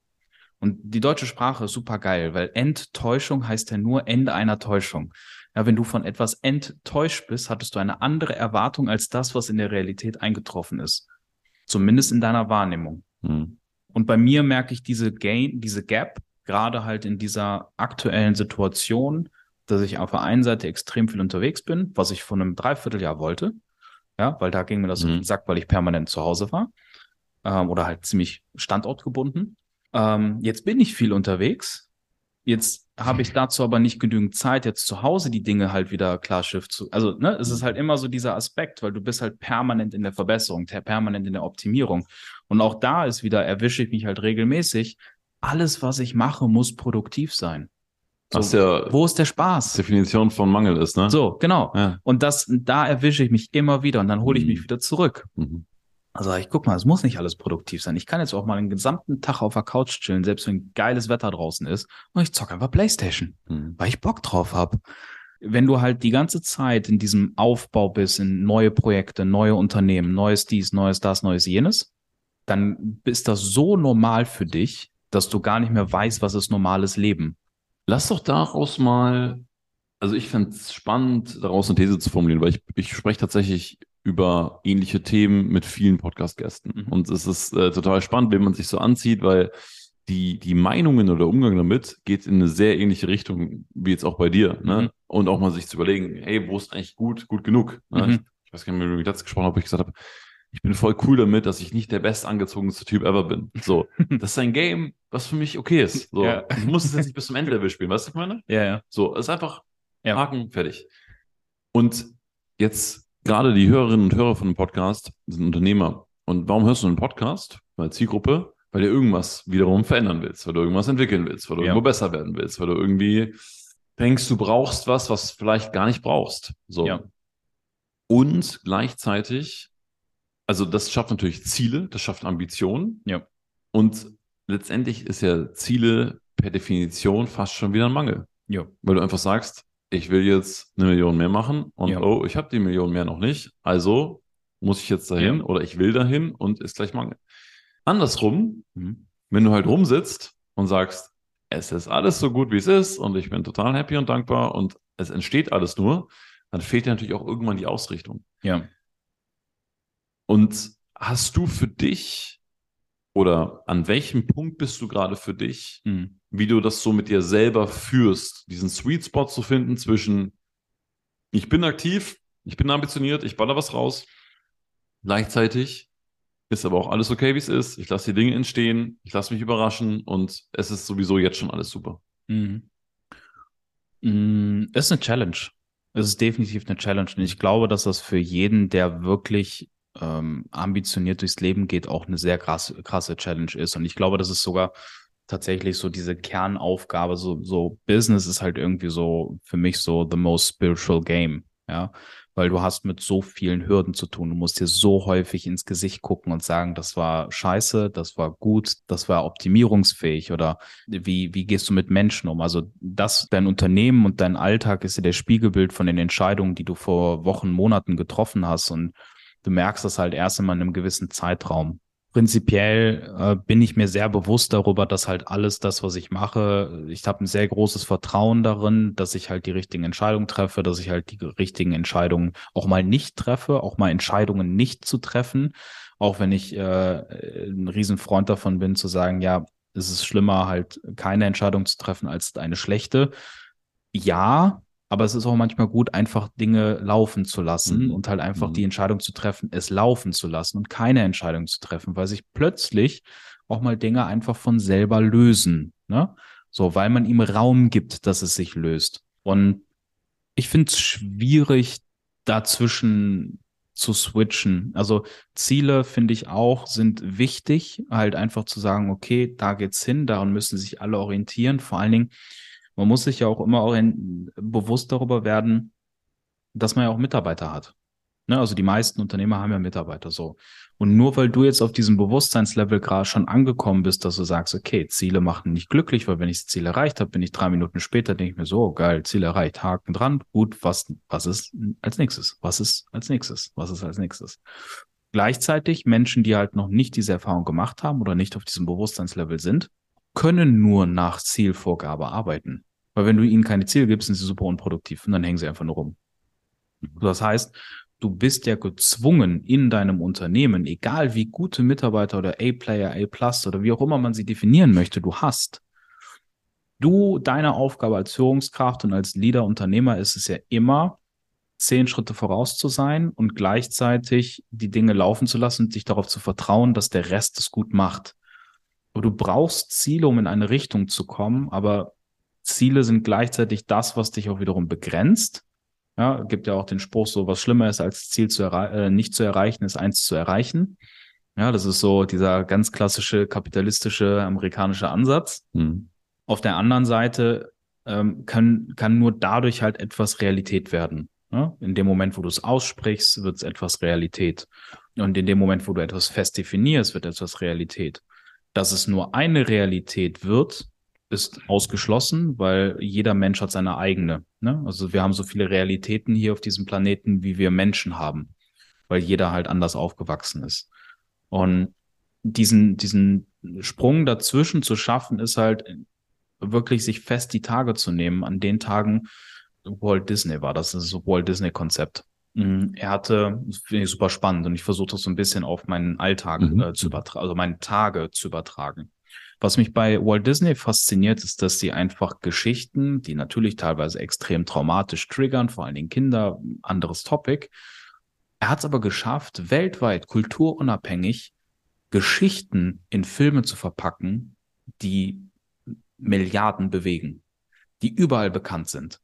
Und die deutsche Sprache ist super geil, weil Enttäuschung heißt ja nur Ende einer Täuschung. Ja, wenn du von etwas enttäuscht bist, hattest du eine andere Erwartung als das, was in der Realität eingetroffen ist. Zumindest in deiner Wahrnehmung. Mhm. Und bei mir merke ich diese Gain, diese Gap, gerade halt in dieser aktuellen Situation, dass ich auf der einen Seite extrem viel unterwegs bin, was ich vor einem Dreivierteljahr wollte. Ja, weil da ging mir das mhm. auf den Sack, weil ich permanent zu Hause war. Ähm, oder halt ziemlich standortgebunden. Ähm, jetzt bin ich viel unterwegs. Jetzt habe ich dazu aber nicht genügend Zeit, jetzt zu Hause die Dinge halt wieder klar Schiff zu. Also, ne, es ist halt immer so dieser Aspekt, weil du bist halt permanent in der Verbesserung, permanent in der Optimierung. Und auch da ist wieder, erwische ich mich halt regelmäßig. Alles, was ich mache, muss produktiv sein. So, was ja wo ist der Spaß? Definition von Mangel ist, ne? So, genau. Ja. Und das, da erwische ich mich immer wieder und dann hole ich mhm. mich wieder zurück. Mhm. Also ich guck mal, es muss nicht alles produktiv sein. Ich kann jetzt auch mal den gesamten Tag auf der Couch chillen, selbst wenn geiles Wetter draußen ist, und ich zocke einfach Playstation, mhm. weil ich Bock drauf hab. Wenn du halt die ganze Zeit in diesem Aufbau bist, in neue Projekte, neue Unternehmen, neues dies, neues das, neues jenes, dann ist das so normal für dich, dass du gar nicht mehr weißt, was ist normales Leben. Lass doch daraus mal, also ich fände es spannend, daraus eine These zu formulieren, weil ich, ich spreche tatsächlich über ähnliche Themen mit vielen Podcast-Gästen. Mhm. Und es ist äh, total spannend, wenn man sich so anzieht, weil die, die Meinungen oder Umgang damit geht in eine sehr ähnliche Richtung, wie jetzt auch bei dir. Ne? Mhm. Und auch mal sich zu überlegen, hey, wo ist eigentlich gut, gut genug? Ne? Mhm. Ich, ich, weiß gar nicht mehr, wie ich das gesprochen habe, ich gesagt habe, ich bin voll cool damit, dass ich nicht der bestangezogenste Typ ever bin. So, das ist ein Game, was für mich okay ist. So, ja. ich muss es jetzt nicht bis zum Ende Level spielen, weißt du, was ich meine? Ja, ja. So, es ist einfach ja. Haken, fertig. Und jetzt gerade die Hörerinnen und Hörer von einem Podcast sind Unternehmer. Und warum hörst du einen Podcast? Weil Zielgruppe, weil du irgendwas wiederum verändern willst, weil du irgendwas entwickeln willst, weil du ja. irgendwo besser werden willst, weil du irgendwie denkst, du brauchst was, was vielleicht gar nicht brauchst. So. Ja. Und gleichzeitig, also das schafft natürlich Ziele, das schafft Ambitionen. Ja. Und letztendlich ist ja Ziele per Definition fast schon wieder ein Mangel. Ja. Weil du einfach sagst, ich will jetzt eine Million mehr machen und Ja. oh, ich habe die Million mehr noch nicht, also muss ich jetzt dahin Ja. oder ich will dahin und ist gleich Mangel. Andersrum, Mhm. wenn du halt rumsitzt und sagst, es ist alles so gut, wie es ist und ich bin total happy und dankbar und es entsteht alles nur, dann fehlt dir natürlich auch irgendwann die Ausrichtung. Ja. Und hast du für dich oder an welchem Punkt bist du gerade für dich, Mhm. Wie du das so mit dir selber führst, diesen Sweet Spot zu finden zwischen ich bin aktiv, ich bin ambitioniert, ich baller was raus, gleichzeitig ist aber auch alles okay, wie es ist, ich lasse die Dinge entstehen, ich lasse mich überraschen und es ist sowieso jetzt schon alles super. Mhm. Mm, Es ist eine Challenge. Es ist definitiv eine Challenge. Und ich glaube, dass das für jeden, der wirklich ähm, ambitioniert durchs Leben geht, auch eine sehr krasse, krasse Challenge ist. Und ich glaube, das ist sogar tatsächlich so diese Kernaufgabe. So, so Business ist halt irgendwie so für mich so the most spiritual game. Ja, weil du hast mit so vielen Hürden zu tun. Du musst dir so häufig ins Gesicht gucken und sagen, das war scheiße, das war gut, das war optimierungsfähig oder wie, wie gehst du mit Menschen um? Also das, dein Unternehmen und dein Alltag ist ja der Spiegelbild von den Entscheidungen, die du vor Wochen, Monaten getroffen hast und du merkst das halt erst einmal in einem gewissen Zeitraum. Prinzipiell äh, bin ich mir sehr bewusst darüber, dass halt alles das, was ich mache, ich habe ein sehr großes Vertrauen darin, dass ich halt die richtigen Entscheidungen treffe, dass ich halt die richtigen Entscheidungen auch mal nicht treffe, auch mal Entscheidungen nicht zu treffen, auch wenn ich äh, ein Riesenfreund davon bin, zu sagen, ja, es ist schlimmer, halt keine Entscheidung zu treffen als eine schlechte. Ja, aber es ist auch manchmal gut, einfach Dinge laufen zu lassen Mhm. und halt einfach Mhm. die Entscheidung zu treffen, es laufen zu lassen und keine Entscheidung zu treffen, weil sich plötzlich auch mal Dinge einfach von selber lösen. Ne? So, weil man ihm Raum gibt, dass es sich löst. Und ich finde es schwierig, dazwischen zu switchen. Also Ziele finde ich auch sind wichtig, halt einfach zu sagen, okay, da geht's hin, daran müssen sich alle orientieren. Vor allen Dingen, man muss sich ja auch immer orient- bewusst darüber werden, dass man ja auch Mitarbeiter hat. Ne? Also die meisten Unternehmer haben ja Mitarbeiter so. Und nur weil du jetzt auf diesem Bewusstseinslevel gerade schon angekommen bist, dass du sagst, okay, Ziele machen nicht glücklich, weil wenn ich das Ziel erreicht habe, bin ich drei Minuten später, denke ich mir so, oh, geil, Ziel erreicht, Haken dran, gut, was, was ist als nächstes? Was ist als nächstes? Was ist als nächstes? Gleichzeitig Menschen, die halt noch nicht diese Erfahrung gemacht haben oder nicht auf diesem Bewusstseinslevel sind, können nur nach Zielvorgabe arbeiten. Weil wenn du ihnen keine Ziele gibst, sind sie super unproduktiv und dann hängen sie einfach nur rum. Das heißt, du bist ja gezwungen in deinem Unternehmen, egal wie gute Mitarbeiter oder A-Player, A-Plus oder wie auch immer man sie definieren möchte, du hast. Du, deine Aufgabe als Führungskraft und als Leader, Unternehmer ist es ja immer, zehn Schritte voraus zu sein und gleichzeitig die Dinge laufen zu lassen und sich darauf zu vertrauen, dass der Rest es gut macht. Aber du brauchst Ziele, um in eine Richtung zu kommen, aber Ziele sind gleichzeitig das, was dich auch wiederum begrenzt. Ja, gibt ja auch den Spruch, so was schlimmer ist als Ziel zu äh, nicht zu erreichen, ist eins zu erreichen. Ja, das ist so dieser ganz klassische kapitalistische amerikanische Ansatz. Hm. Auf der anderen Seite ähm, kann, kann nur dadurch halt etwas Realität werden. Ja? In dem Moment, wo du es aussprichst, wird es etwas Realität. Und in dem Moment, wo du etwas fest definierst, wird etwas Realität. Dass es nur eine Realität wird, ist ausgeschlossen, weil jeder Mensch hat seine eigene. Ne? Also wir haben so viele Realitäten hier auf diesem Planeten, wie wir Menschen haben, weil jeder halt anders aufgewachsen ist. Und diesen, diesen Sprung dazwischen zu schaffen, ist halt wirklich sich fest die Tage zu nehmen. An den Tagen Walt Disney war das, ist so Walt Disney Konzept. Mhm. Er hatte, das finde ich super spannend und ich versuche das so ein bisschen auf meinen Alltag Mhm. äh, zu übertragen, also meine Tage zu übertragen. Was mich bei Walt Disney fasziniert, ist, dass sie einfach Geschichten, die natürlich teilweise extrem traumatisch triggern, vor allen Dingen Kinder, anderes Topic. Er hat es aber geschafft, weltweit kulturunabhängig Geschichten in Filme zu verpacken, die Milliarden bewegen, die überall bekannt sind.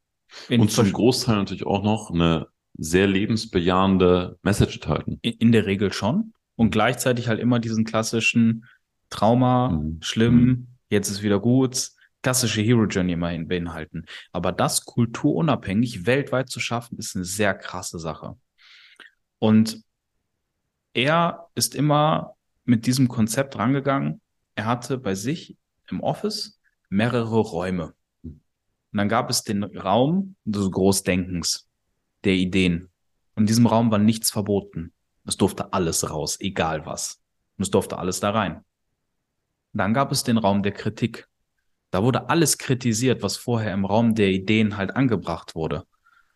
In, Und zum Großteil natürlich auch noch eine sehr lebensbejahende Message enthalten. in, der Regel schon. Und gleichzeitig halt immer diesen klassischen Trauma, Mhm. schlimm, Mhm. jetzt ist wieder gut, klassische Hero Journey immerhin beinhalten. Aber das kulturunabhängig weltweit zu schaffen, ist eine sehr krasse Sache. Und er ist immer mit diesem Konzept rangegangen. Er hatte bei sich im Office mehrere Räume. Und dann gab es den Raum des Großdenkens, der Ideen. In diesem Raum war nichts verboten. Es durfte alles raus, egal was. Und es durfte alles da rein. Dann gab es den Raum der Kritik. Da wurde alles kritisiert, was vorher im Raum der Ideen halt angebracht wurde.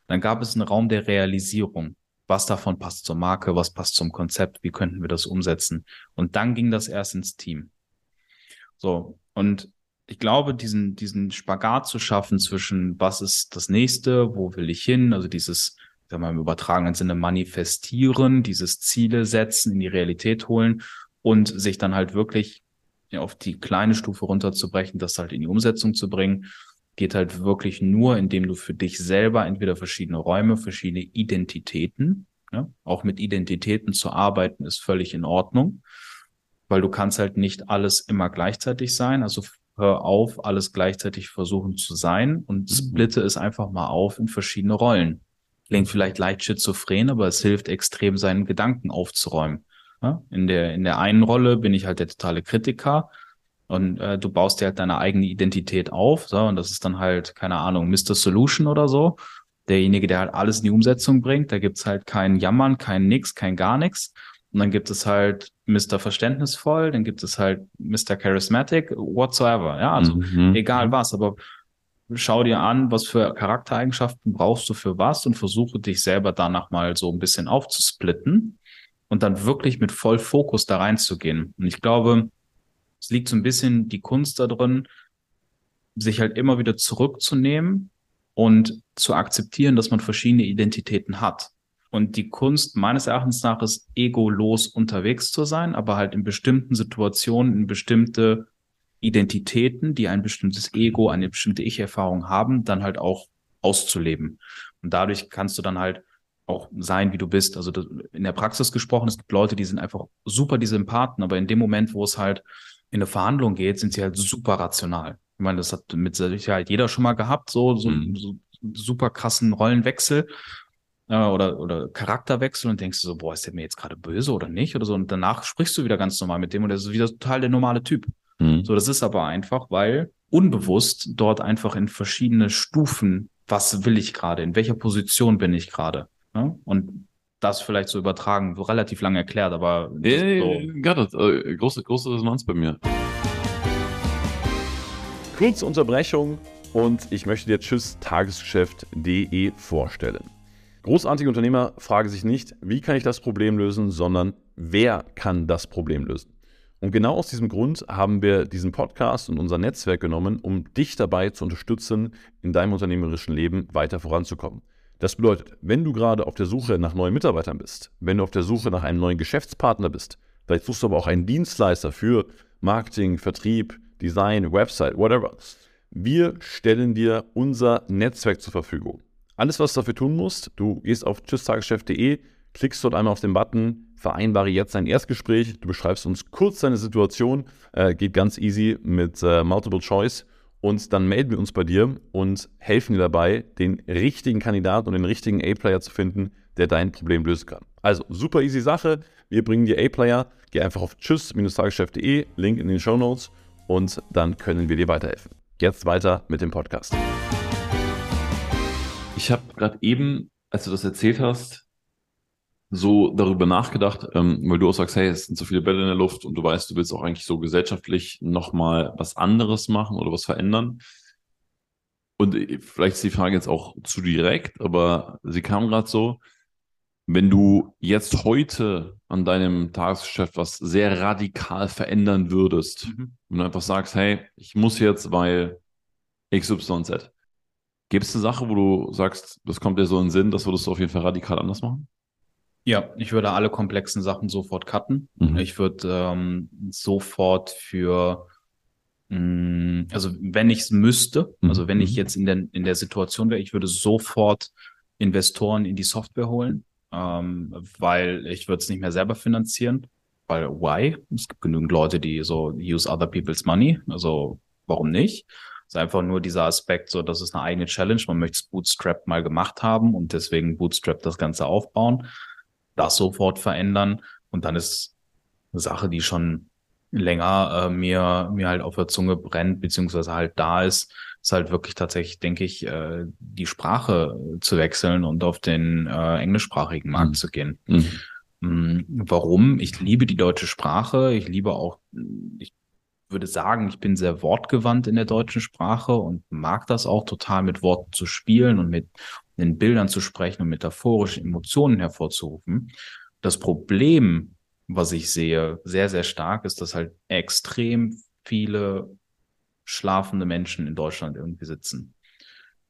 Dann gab es einen Raum der Realisierung. Was davon passt zur Marke, was passt zum Konzept, wie könnten wir das umsetzen? Und dann ging das erst ins Team. So, und ich glaube, diesen, diesen Spagat zu schaffen zwischen was ist das nächste, wo will ich hin, also dieses, sag mal, im übertragenen Sinne manifestieren, dieses Ziele setzen, in die Realität holen und sich dann halt wirklich auf die kleine Stufe runterzubrechen, das halt in die Umsetzung zu bringen, geht halt wirklich nur, indem du für dich selber entweder verschiedene Räume, verschiedene Identitäten, ja, auch mit Identitäten zu arbeiten, ist völlig in Ordnung, weil du kannst halt nicht alles immer gleichzeitig sein. Also hör auf, alles gleichzeitig versuchen zu sein und mhm. splitte es einfach mal auf in verschiedene Rollen. Klingt vielleicht leicht schizophren, aber es hilft extrem, seinen Gedanken aufzuräumen. In der, in der einen Rolle bin ich halt der totale Kritiker und äh, du baust dir halt deine eigene Identität auf, so, und das ist dann halt, keine Ahnung, Mr. Solution oder so. Derjenige, der halt alles in die Umsetzung bringt, da gibt's halt kein Jammern, kein Nix, kein gar nichts. Und dann gibt es halt Mr. Verständnisvoll, dann gibt es halt Mr. Charismatic, whatsoever. Ja, also mhm. egal was, aber schau dir an, was für Charaktereigenschaften brauchst du für was und versuche dich selber danach mal so ein bisschen aufzusplitten und dann wirklich mit voll Fokus da reinzugehen. Und ich glaube, es liegt so ein bisschen die Kunst da drin, sich halt immer wieder zurückzunehmen und zu akzeptieren, dass man verschiedene Identitäten hat. Und die Kunst meines Erachtens nach ist, egolos unterwegs zu sein, aber halt in bestimmten Situationen, in bestimmte Identitäten, die ein bestimmtes Ego, eine bestimmte Ich-Erfahrung haben, dann halt auch auszuleben. Und dadurch kannst du dann halt auch sein, wie du bist. Also in der Praxis gesprochen, es gibt Leute, die sind einfach super die Sympathen, aber in dem Moment, wo es halt in eine Verhandlung geht, sind sie halt super rational. Ich meine, das hat mit Sicherheit jeder schon mal gehabt, so, so, mhm. so super krassen Rollenwechsel äh, oder, oder Charakterwechsel und denkst du so, boah, ist der mir jetzt gerade böse oder nicht oder so. Und danach sprichst du wieder ganz normal mit dem und der ist wieder total der normale Typ. Mhm. So, das ist aber einfach, weil unbewusst dort einfach in verschiedene Stufen, was will ich gerade, in welcher Position bin ich gerade. Ne? Und das vielleicht so übertragen, so relativ lang erklärt, aber. Nee, so. got it. Äh, große, große Resonanz bei mir. Kurze Unterbrechung und ich möchte dir Tschüss Tagesgeschäft.de vorstellen. Großartige Unternehmer fragen sich nicht, wie kann ich das Problem lösen, sondern wer kann das Problem lösen. Und genau aus diesem Grund haben wir diesen Podcast und unser Netzwerk genommen, um dich dabei zu unterstützen, in deinem unternehmerischen Leben weiter voranzukommen. Das bedeutet, wenn du gerade auf der Suche nach neuen Mitarbeitern bist, wenn du auf der Suche nach einem neuen Geschäftspartner bist, vielleicht suchst du aber auch einen Dienstleister für Marketing, Vertrieb, Design, Website, whatever. Wir stellen dir unser Netzwerk zur Verfügung. Alles, was du dafür tun musst, du gehst auf tschüsstagesgeschäft.de, klickst dort einmal auf den Button, vereinbare jetzt ein Erstgespräch, du beschreibst uns kurz deine Situation, äh, geht ganz easy mit äh, Multiple Choice und dann melden wir uns bei dir und helfen dir dabei, den richtigen Kandidaten und den richtigen A-Player zu finden, der dein Problem lösen kann. Also super easy Sache. Wir bringen dir A-Player. Geh einfach auf tschüss-tagesgeschäft.de, Link in den Show Notes und dann können wir dir weiterhelfen. Jetzt weiter mit dem Podcast. Ich habe gerade eben, als du das erzählt hast, so darüber nachgedacht, ähm, weil du auch sagst, hey, es sind so viele Bälle in der Luft und du weißt, du willst auch eigentlich so gesellschaftlich nochmal was anderes machen oder was verändern. Und äh, vielleicht ist die Frage jetzt auch zu direkt, aber sie kam gerade so, wenn du jetzt heute an deinem Tagesgeschäft was sehr radikal verändern würdest mhm. und einfach sagst, hey, ich muss jetzt, weil XYZ. Gibt es eine Sache, wo du sagst, das kommt dir so in den Sinn, das würdest du auf jeden Fall radikal anders machen? Ja, ich würde alle komplexen Sachen sofort cutten. Mhm. Ich würde ähm, sofort für, mh, mm, also wenn ich es müsste, mhm. also wenn ich mhm. jetzt in der, in der Situation wäre, ich würde sofort Investoren in die Software holen, ähm, weil ich würde es nicht mehr selber finanzieren. Weil why? Es gibt genügend Leute, die so use other people's money. Also warum nicht? Es ist einfach nur dieser Aspekt, so das ist eine eigene Challenge. Man möchte es Bootstrap mal gemacht haben und deswegen Bootstrap das Ganze aufbauen das sofort verändern. Und dann ist eine Sache, die schon länger äh, mir, mir halt auf der Zunge brennt, beziehungsweise halt da ist, ist halt wirklich tatsächlich, denke ich, äh, die Sprache zu wechseln und auf den äh, englischsprachigen Markt mhm. zu gehen. Mhm. Mhm. Warum? Ich liebe die deutsche Sprache. Ich liebe auch, ich würde sagen, ich bin sehr wortgewandt in der deutschen Sprache und mag das auch total mit Worten zu spielen und mit in Bildern zu sprechen und metaphorische Emotionen hervorzurufen. Das Problem, was ich sehe, sehr, sehr stark, ist, dass halt extrem viele schlafende Menschen in Deutschland irgendwie sitzen.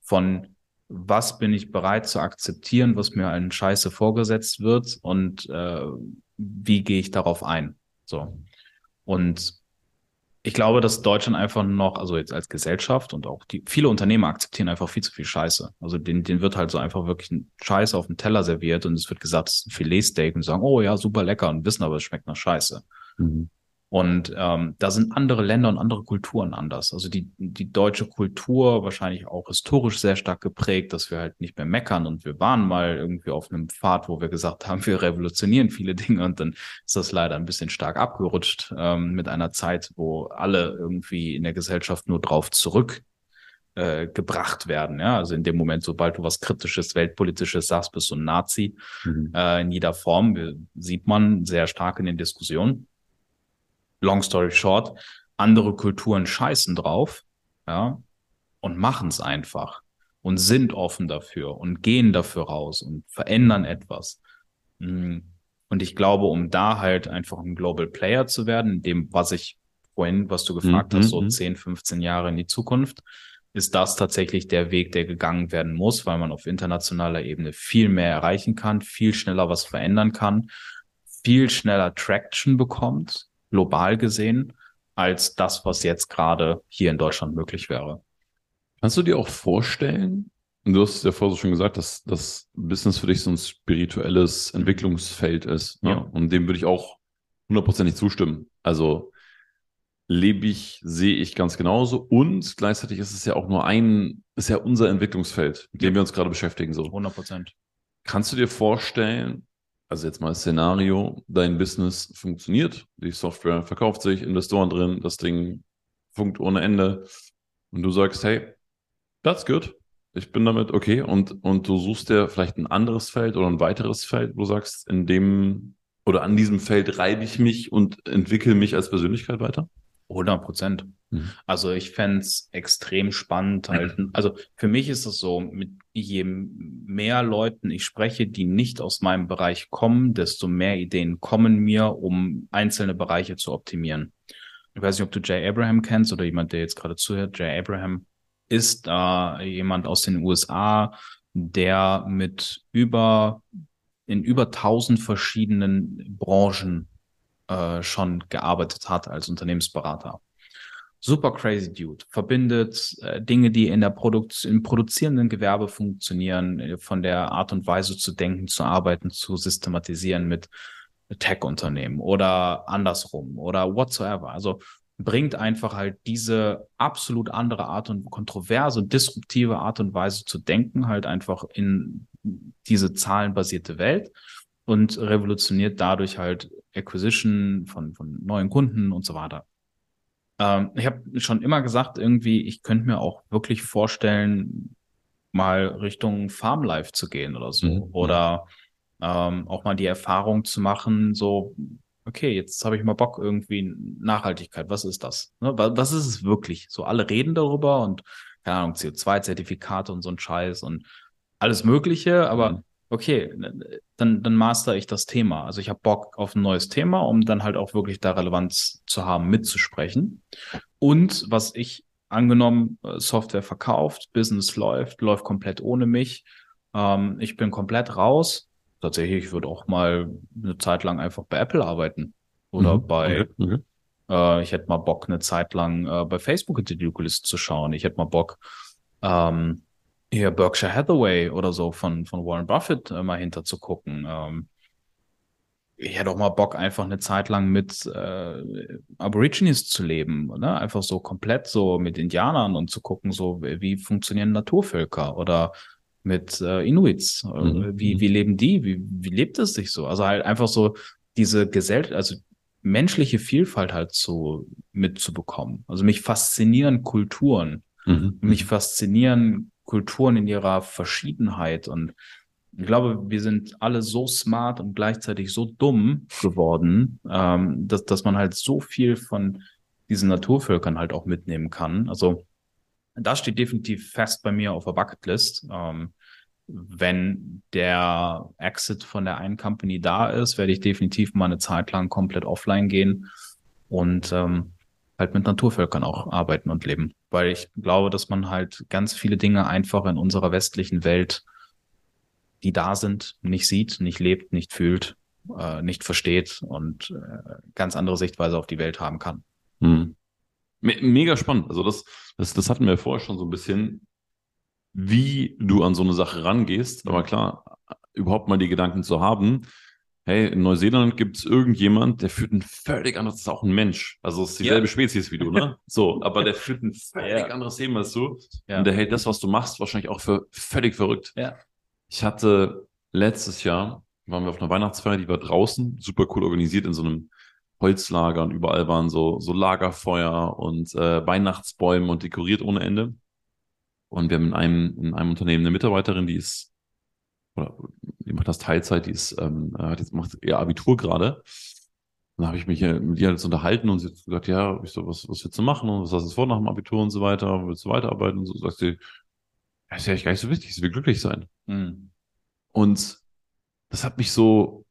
Von was bin ich bereit zu akzeptieren, was mir an Scheiße vorgesetzt wird und äh, wie gehe ich darauf ein. So. Und ich glaube, dass Deutschland einfach noch, also jetzt als Gesellschaft und auch die viele Unternehmer akzeptieren einfach viel zu viel Scheiße. Also den, den wird halt so einfach wirklich ein Scheiße auf dem Teller serviert und es wird gesagt, es ist ein Filetsteak und sagen, oh ja, super lecker und wissen aber, es schmeckt nach Scheiße. Mhm. Und ähm, da sind andere Länder und andere Kulturen anders. Also die, die deutsche Kultur wahrscheinlich auch historisch sehr stark geprägt, dass wir halt nicht mehr meckern und wir waren mal irgendwie auf einem Pfad, wo wir gesagt haben, wir revolutionieren viele Dinge und dann ist das leider ein bisschen stark abgerutscht ähm, mit einer Zeit, wo alle irgendwie in der Gesellschaft nur drauf zurück äh, gebracht werden. Ja, also in dem Moment, sobald du was Kritisches, Weltpolitisches sagst, bist du ein Nazi mhm. äh, in jeder Form. Sieht man sehr stark in den Diskussionen long story short, andere Kulturen scheißen drauf, ja, und machen es einfach und sind offen dafür und gehen dafür raus und verändern etwas. Mm. Und ich glaube, um da halt einfach ein Global Player zu werden, dem, was ich vorhin, was du gefragt mhm. hast, so 10, mhm. 15 Jahre in die Zukunft, ist das tatsächlich der Weg, der gegangen werden muss, weil man auf internationaler Ebene viel mehr erreichen kann, viel schneller was verändern kann, viel schneller Traction bekommt global gesehen, als das, was jetzt gerade hier in Deutschland möglich wäre. Kannst du dir auch vorstellen, du hast ja vorher schon gesagt, dass das Business für dich so ein spirituelles Entwicklungsfeld ist. Ne? Ja. Und dem würde ich auch hundertprozentig zustimmen. Also lebe ich, sehe ich ganz genauso. Und gleichzeitig ist es ja auch nur ein, ist ja unser Entwicklungsfeld, mit dem wir uns gerade beschäftigen. So. 100 Prozent. Kannst du dir vorstellen, also jetzt mal Szenario, dein Business funktioniert, die Software verkauft sich, Investoren drin, das Ding funkt ohne Ende und du sagst, hey, that's good, ich bin damit okay und, und du suchst dir vielleicht ein anderes Feld oder ein weiteres Feld, wo du sagst, in dem oder an diesem Feld reibe ich mich und entwickle mich als Persönlichkeit weiter? 100 Prozent. Mhm. Also ich fände es extrem spannend. Halt. Also für mich ist es so, mit je mehr Leuten ich spreche, die nicht aus meinem Bereich kommen, desto mehr Ideen kommen mir, um einzelne Bereiche zu optimieren. Ich weiß nicht, ob du Jay Abraham kennst oder jemand, der jetzt gerade zuhört. Jay Abraham ist äh, jemand aus den USA, der mit über in über tausend verschiedenen Branchen äh, schon gearbeitet hat als Unternehmensberater. Super crazy Dude. Verbindet äh, Dinge, die in der Produkt im produzierenden Gewerbe funktionieren, äh, von der Art und Weise zu denken, zu arbeiten, zu systematisieren mit Tech-Unternehmen oder andersrum oder whatsoever. Also bringt einfach halt diese absolut andere Art und kontroverse und disruptive Art und Weise zu denken halt einfach in diese zahlenbasierte Welt und revolutioniert dadurch halt Acquisition von, von neuen Kunden und so weiter. Ähm, ich habe schon immer gesagt, irgendwie, ich könnte mir auch wirklich vorstellen, mal Richtung Farmlife zu gehen oder so. Mhm. Oder ähm, auch mal die Erfahrung zu machen, so, okay, jetzt habe ich mal Bock irgendwie Nachhaltigkeit. Was ist das? Ne? Was ist es wirklich? So, alle reden darüber und, keine Ahnung, CO2-Zertifikate und so ein Scheiß und alles Mögliche, aber mhm okay, dann, dann master ich das Thema. Also ich habe Bock auf ein neues Thema, um dann halt auch wirklich da Relevanz zu haben, mitzusprechen. Und was ich angenommen, äh, Software verkauft, Business läuft, läuft komplett ohne mich. Ähm, ich bin komplett raus. Tatsächlich, ich würde auch mal eine Zeit lang einfach bei Apple arbeiten. Oder mhm, bei, okay, okay. Äh, ich hätte mal Bock, eine Zeit lang äh, bei Facebook in die Liste zu schauen. Ich hätte mal Bock, ähm, hier Berkshire Hathaway oder so von, von Warren Buffett äh, mal hinter zu gucken. Ähm, ich hätte auch mal Bock, einfach eine Zeit lang mit äh, Aborigines zu leben, oder? Einfach so komplett so mit Indianern und zu gucken, so wie funktionieren Naturvölker oder mit äh, Inuits. Mhm. Wie, wie leben die? Wie, wie lebt es sich so? Also halt einfach so diese Gesellschaft, also menschliche Vielfalt halt so mitzubekommen. Also mich faszinieren Kulturen. Mhm. Mich faszinieren Kulturen in ihrer Verschiedenheit und ich glaube, wir sind alle so smart und gleichzeitig so dumm geworden, ähm, dass, dass man halt so viel von diesen Naturvölkern halt auch mitnehmen kann. Also das steht definitiv fest bei mir auf der Bucketlist. Ähm, wenn der Exit von der einen Company da ist, werde ich definitiv mal eine Zeit lang komplett offline gehen und ähm, halt mit Naturvölkern auch arbeiten und leben. Weil ich glaube, dass man halt ganz viele Dinge einfach in unserer westlichen Welt, die da sind, nicht sieht, nicht lebt, nicht fühlt, äh, nicht versteht und äh, ganz andere Sichtweise auf die Welt haben kann. Hm. Mega spannend. Also das, das, das hatten wir vorher schon so ein bisschen, wie du an so eine Sache rangehst. Aber klar, überhaupt mal die Gedanken zu haben, hey, in Neuseeland gibt es irgendjemand, der führt ein völlig anderes, das ist auch ein Mensch. Also es ist dieselbe ja. Spezies wie du, ne? So, aber der führt ein völlig ja. anderes Leben als du. Ja. Und der hält das, was du machst, wahrscheinlich auch für völlig verrückt. Ja. Ich hatte letztes Jahr, waren wir auf einer Weihnachtsfeier, die war draußen, super cool organisiert in so einem Holzlager und überall waren so, so Lagerfeuer und äh, Weihnachtsbäume und dekoriert ohne Ende. Und wir haben in einem, in einem Unternehmen eine Mitarbeiterin, die ist oder die macht das Teilzeit, die ist, ähm, hat jetzt macht ihr Abitur gerade. Dann habe ich mich mit ihr jetzt unterhalten und sie hat gesagt, ja, ich so, was, was willst du machen und was hast du vor nach dem Abitur und so weiter, willst du weiterarbeiten und so, sagt sie, das ist ja gar nicht so wichtig, sie will glücklich sein. Mhm. Und das hat mich so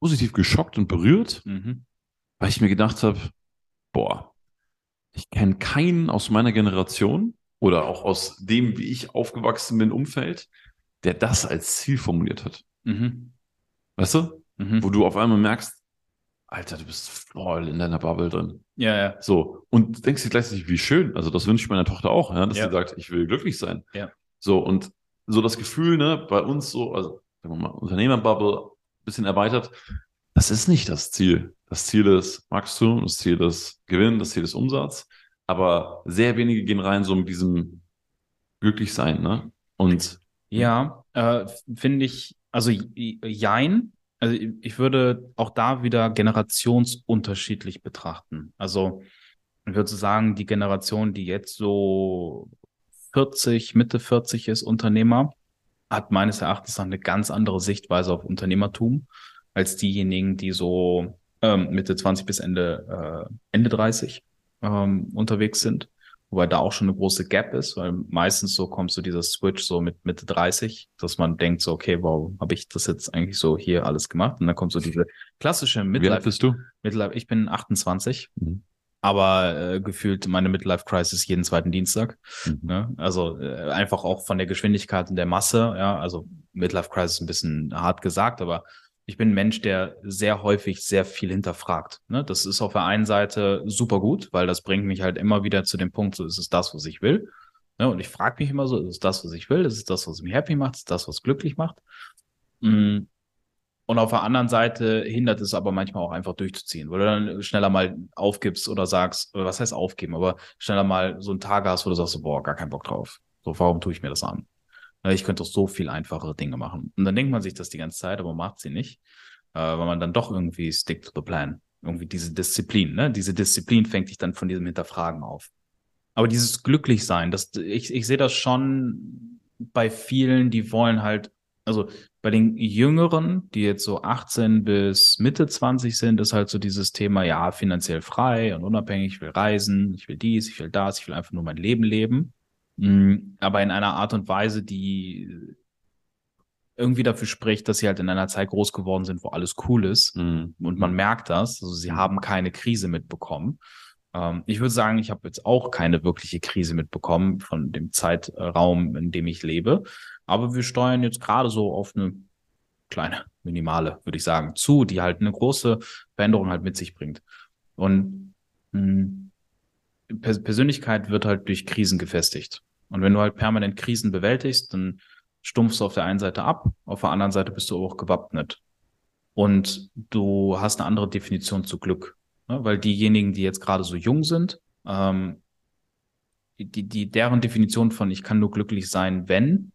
positiv geschockt und berührt, mhm. weil ich mir gedacht habe, boah, ich kenne keinen aus meiner Generation oder auch aus dem, wie ich aufgewachsen bin, Umfeld, der das als Ziel formuliert hat. Mhm. Weißt du? Mhm. Wo du auf einmal merkst, Alter, du bist voll in deiner Bubble drin. Ja, ja. So. Und denkst dir gleichzeitig, wie schön. Also, das wünsche ich meiner Tochter auch, ja, dass ja. sie sagt, ich will glücklich sein. Ja. So. Und so das Gefühl, ne, bei uns so, also, sagen wir mal, Unternehmerbubble, bisschen erweitert. Das ist nicht das Ziel. Das Ziel ist Wachstum, das Ziel ist Gewinn, das Ziel ist Umsatz. Aber sehr wenige gehen rein so mit diesem Glücklichsein, ne? Und ja, äh, finde ich, also jein. Also ich würde auch da wieder generationsunterschiedlich betrachten. Also ich würde sagen, die Generation, die jetzt so 40, Mitte 40 ist, Unternehmer, hat meines Erachtens eine ganz andere Sichtweise auf Unternehmertum als diejenigen, die so ähm, Mitte 20 bis Ende, äh, Ende 30 ähm, unterwegs sind. Wobei da auch schon eine große Gap ist, weil meistens so kommt so dieser Switch so mit Mitte 30, dass man denkt so, okay, warum habe ich das jetzt eigentlich so hier alles gemacht? Und dann kommt so diese klassische Midlife. Wie alt bist du? Midlife, ich bin 28. Mhm. Aber äh, gefühlt meine Midlife Crisis jeden zweiten Dienstag. Mhm. Ne? Also äh, einfach auch von der Geschwindigkeit und der Masse. Ja, also Midlife Crisis ein bisschen hart gesagt, aber ich bin ein Mensch, der sehr häufig sehr viel hinterfragt. Ne? Das ist auf der einen Seite super gut, weil das bringt mich halt immer wieder zu dem Punkt, so ist es das, was ich will. Ne? Und ich frage mich immer so, ist es das, was ich will? Ist es das, was mich happy macht? Ist es das, was glücklich macht? Mm. Und auf der anderen Seite hindert es aber manchmal auch einfach durchzuziehen, weil du dann schneller mal aufgibst oder sagst, was heißt aufgeben, aber schneller mal so einen Tag hast, wo du sagst, boah, gar keinen Bock drauf. So, warum tue ich mir das an? Ich könnte doch so viel einfachere Dinge machen. Und dann denkt man sich das die ganze Zeit, aber macht sie nicht, äh, weil man dann doch irgendwie stick to the plan. Irgendwie diese Disziplin, ne? Diese Disziplin fängt dich dann von diesem Hinterfragen auf. Aber dieses Glücklichsein, das, ich, ich sehe das schon bei vielen, die wollen halt, also bei den Jüngeren, die jetzt so 18 bis Mitte 20 sind, ist halt so dieses Thema, ja, finanziell frei und unabhängig, ich will reisen, ich will dies, ich will das, ich will einfach nur mein Leben leben. Mm, aber in einer Art und Weise, die irgendwie dafür spricht, dass sie halt in einer Zeit groß geworden sind, wo alles cool ist. Mhm. Und man merkt das. Also sie haben keine Krise mitbekommen. Ähm, ich würde sagen, ich habe jetzt auch keine wirkliche Krise mitbekommen von dem Zeitraum, in dem ich lebe. Aber wir steuern jetzt gerade so auf eine kleine, minimale, würde ich sagen, zu, die halt eine große Veränderung halt mit sich bringt. Und mh, mm, Persönlichkeit wird halt durch Krisen gefestigt. Und wenn du halt permanent Krisen bewältigst, dann stumpfst du auf der einen Seite ab, auf der anderen Seite bist du auch gewappnet. Und du hast eine andere Definition zu Glück. Ne? Weil diejenigen, die jetzt gerade so jung sind, ähm, die, die, deren Definition von ich kann nur glücklich sein, wenn,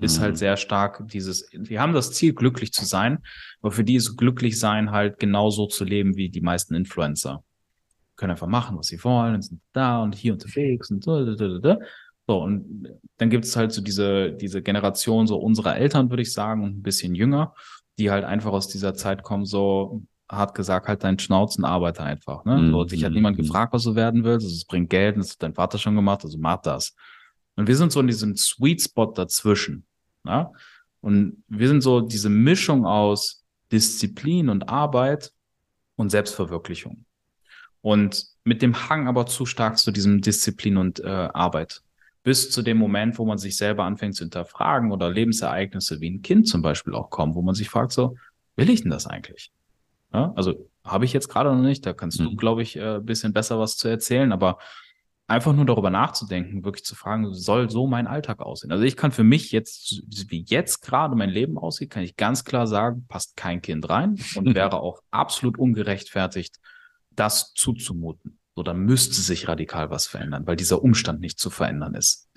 ist halt sehr stark dieses, die haben das Ziel, glücklich zu sein, aber für die ist glücklich sein halt genauso zu leben wie die meisten Influencer. Können einfach machen, was sie wollen, und sind da und hier unterwegs und so. So, und dann gibt es halt so diese, diese Generation so unserer Eltern, würde ich sagen, und ein bisschen jünger, die halt einfach aus dieser Zeit kommen, so hart gesagt, halt deinen Schnauzen, arbeite einfach. Ne? Mhm. So, dich hat niemand gefragt, was du werden willst. Also, es bringt Geld, das hat dein Vater schon gemacht, also mach das. Und wir sind so in diesem Sweet Spot dazwischen. Ja? Und wir sind so diese Mischung aus Disziplin und Arbeit und Selbstverwirklichung. Und mit dem Hang aber zu stark zu diesem Disziplin und äh, Arbeit. Bis zu dem Moment, wo man sich selber anfängt zu hinterfragen oder Lebensereignisse wie ein Kind zum Beispiel auch kommen, wo man sich fragt, so, will ich denn das eigentlich? Ja? Also habe ich jetzt gerade noch nicht, da kannst mhm. du, glaube ich, äh, bisschen besser was zu erzählen, aber einfach nur darüber nachzudenken, wirklich zu fragen, soll so mein Alltag aussehen? Also ich kann für mich jetzt, wie jetzt gerade mein Leben aussieht, kann ich ganz klar sagen, passt kein Kind rein und wäre auch absolut ungerechtfertigt, das zuzumuten. So, da müsste sich radikal was verändern, weil dieser Umstand nicht zu verändern ist.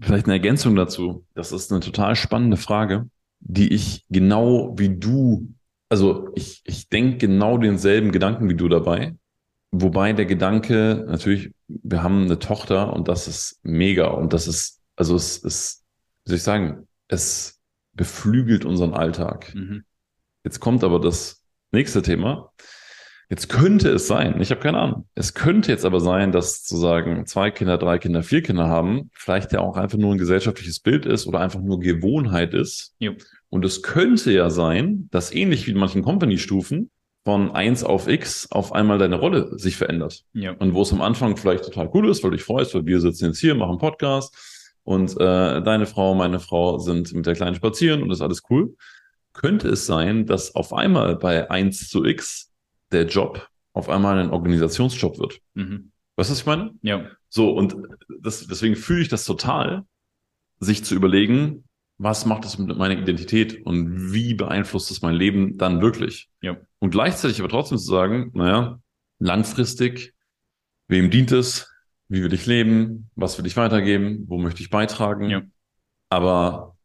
Vielleicht eine Ergänzung dazu. Das ist eine total spannende Frage, die ich genau wie du, also ich, ich denke genau denselben Gedanken wie du dabei. Wobei der Gedanke, natürlich, wir haben eine Tochter und das ist mega und das ist, also es ist, wie soll ich sagen, es beflügelt unseren Alltag. Mhm. Jetzt kommt aber das nächste Thema. Jetzt könnte es sein, ich habe keine Ahnung, es könnte jetzt aber sein, dass zu sagen zwei Kinder, drei Kinder, vier Kinder haben, vielleicht ja auch einfach nur ein gesellschaftliches Bild ist oder einfach nur Gewohnheit ist. Jo. Und es könnte ja sein, dass ähnlich wie in manchen Company-Stufen von eins auf X auf einmal deine Rolle sich verändert. Ja. Und wo es am Anfang vielleicht total cool ist, weil du dich freust, weil wir sitzen jetzt hier, machen Podcast und äh, deine Frau, meine Frau sind mit der Kleinen spazieren und das ist alles cool. Könnte es sein, dass auf einmal bei eins zu X der Job auf einmal ein Organisationsjob wird? Mhm. Weißt du, was ich meine? Ja. So, und das, deswegen fühle ich das total, sich zu überlegen, was macht das mit meiner Identität und wie beeinflusst das mein Leben dann wirklich? Ja. Und gleichzeitig aber trotzdem zu sagen, naja, langfristig, wem dient es? Wie will ich leben? Was will ich weitergeben? Wo möchte ich beitragen? Ja. Aber,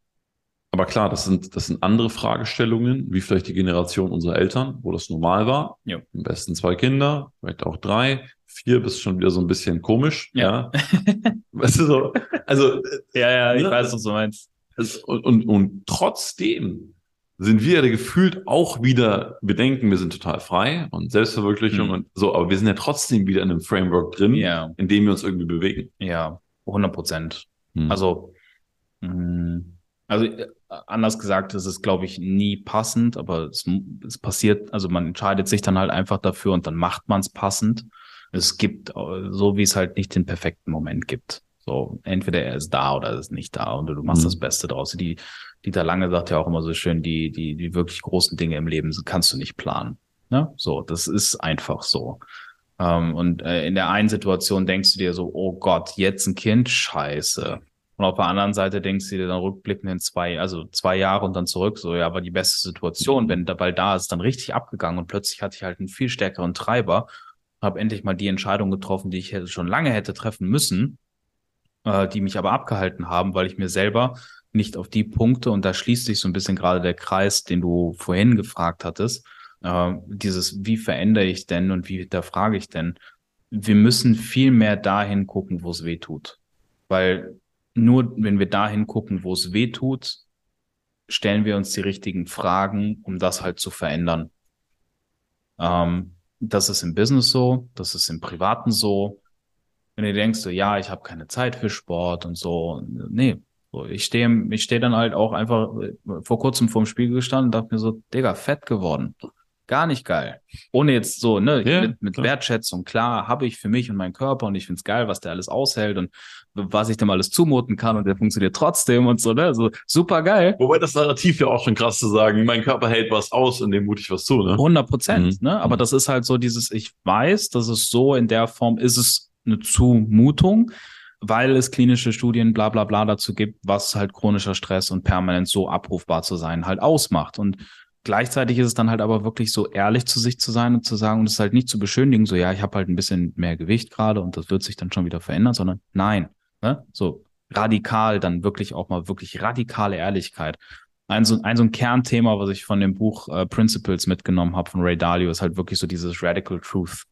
aber klar, das sind, das sind andere Fragestellungen, wie vielleicht die Generation unserer Eltern, wo das normal war. Ja. Am besten zwei Kinder, vielleicht auch drei. Vier bist schon wieder so ein bisschen komisch. Ja. ja. weißt du so? Also. Ja, ja, ich ne? weiß, was du meinst. Es, und, und, und trotzdem sind wir ja gefühlt auch wieder, wir denken, wir sind total frei und Selbstverwirklichung mhm. und so, aber wir sind ja trotzdem wieder in einem Framework drin, ja. in dem wir uns irgendwie bewegen. Ja, 100 Prozent. Mhm. Also, mh, mm, also äh, anders gesagt, es ist, glaube ich, nie passend, aber es, es passiert, also man entscheidet sich dann halt einfach dafür und dann macht man es passend. Es gibt, äh, so wie es halt nicht den perfekten Moment gibt. So, entweder er ist da oder er ist nicht da und du machst mhm. das Beste draus. Die, Dieter Lange sagt ja auch immer so schön, die, die, die wirklich großen Dinge im Leben kannst du nicht planen. Ne? So, das ist einfach so. Ähm, und äh, in der einen Situation denkst du dir so, oh Gott, jetzt ein Kind, scheiße. Und auf der anderen Seite denkst du dir dann rückblickend in zwei, also zwei Jahre und dann zurück, so, ja, war die beste Situation, wenn der Ball da ist, dann richtig abgegangen und plötzlich hatte ich halt einen viel stärkeren Treiber, habe endlich mal die Entscheidung getroffen, die ich hätte, schon lange hätte treffen müssen äh, die mich aber abgehalten haben, weil ich mir selber nicht auf die Punkte, und da schließt sich so ein bisschen gerade der Kreis, den du vorhin gefragt hattest, äh, dieses, wie verändere ich denn und wie da frage ich denn? Wir müssen viel mehr dahin gucken, wo es weh tut. Weil nur wenn wir dahin gucken, wo es weh tut, stellen wir uns die richtigen Fragen, um das halt zu verändern. Ähm, das ist im Business so, das ist im Privaten so, wenn du denkst, so, ja, ich habe keine Zeit für Sport und so, nee, so, ich stehe ich steh dann halt auch einfach äh, vor kurzem vorm Spiegel gestanden und dachte mir so, Digga, fett geworden. Gar nicht geil. Ohne jetzt so, ne, ja, mit, mit Wertschätzung, klar, habe ich für mich und meinen Körper und ich find's geil, was der alles aushält und was ich dem alles zumuten kann und der funktioniert trotzdem und so, ne, so super geil. Wobei das Narrativ ja auch schon krass zu sagen, mein Körper hält was aus und dem mute ich was zu, ne? 100 Prozent, mhm. ne, aber das ist halt so dieses, ich weiß, dass es so in der Form ist es eine Zumutung, weil es klinische Studien bla bla bla dazu gibt, was halt chronischer Stress und permanent so abrufbar zu sein halt ausmacht. Und gleichzeitig ist es dann halt aber wirklich so ehrlich zu sich zu sein und zu sagen und es halt nicht zu beschönigen, so ja, ich habe halt ein bisschen mehr Gewicht gerade und das wird sich dann schon wieder verändern, sondern nein, ne? so radikal, dann wirklich auch mal wirklich radikale Ehrlichkeit. Ein so, ein so ein Kernthema, was ich von dem Buch äh, Principles mitgenommen habe von Ray Dalio, ist halt wirklich so dieses Radical Truth.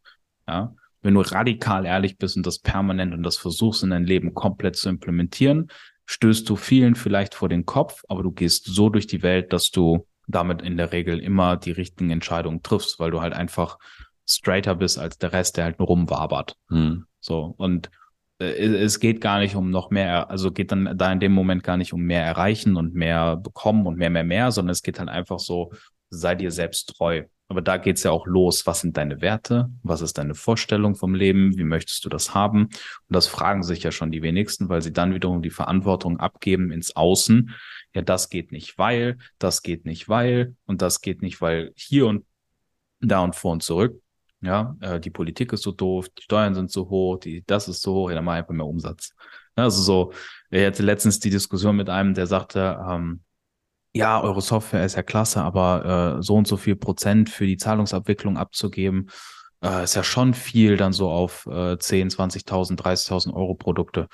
Ja, wenn du radikal ehrlich bist und das permanent und das versuchst in dein Leben komplett zu implementieren, stößt du vielen vielleicht vor den Kopf, aber du gehst so durch die Welt, dass du damit in der Regel immer die richtigen Entscheidungen triffst, weil du halt einfach straighter bist als der Rest, der halt nur rumwabert. Hm. So, und äh, es geht gar nicht um noch mehr, also geht dann da in dem Moment gar nicht um mehr erreichen und mehr bekommen und mehr, mehr, mehr, sondern es geht halt einfach so, sei dir selbst treu. Aber da geht's ja auch los. Was sind deine Werte? Was ist deine Vorstellung vom Leben? Wie möchtest du das haben? Und das fragen sich ja schon die wenigsten, weil sie dann wiederum die Verantwortung abgeben ins Außen. Ja, das geht nicht, weil, das geht nicht, weil und das geht nicht, weil hier und da und vor und zurück. Ja, äh, die Politik ist so doof, die Steuern sind so hoch, die, das ist so hoch, ja, dann mach einfach mehr Umsatz. Also so, ich hatte letztens die Diskussion mit einem, der sagte, ähm, ja, eure Software ist ja klasse, aber äh, so und so viel Prozent für die Zahlungsabwicklung abzugeben, äh, ist ja schon viel dann so auf äh, 10, 20.000, 30.000 Euro Produkte.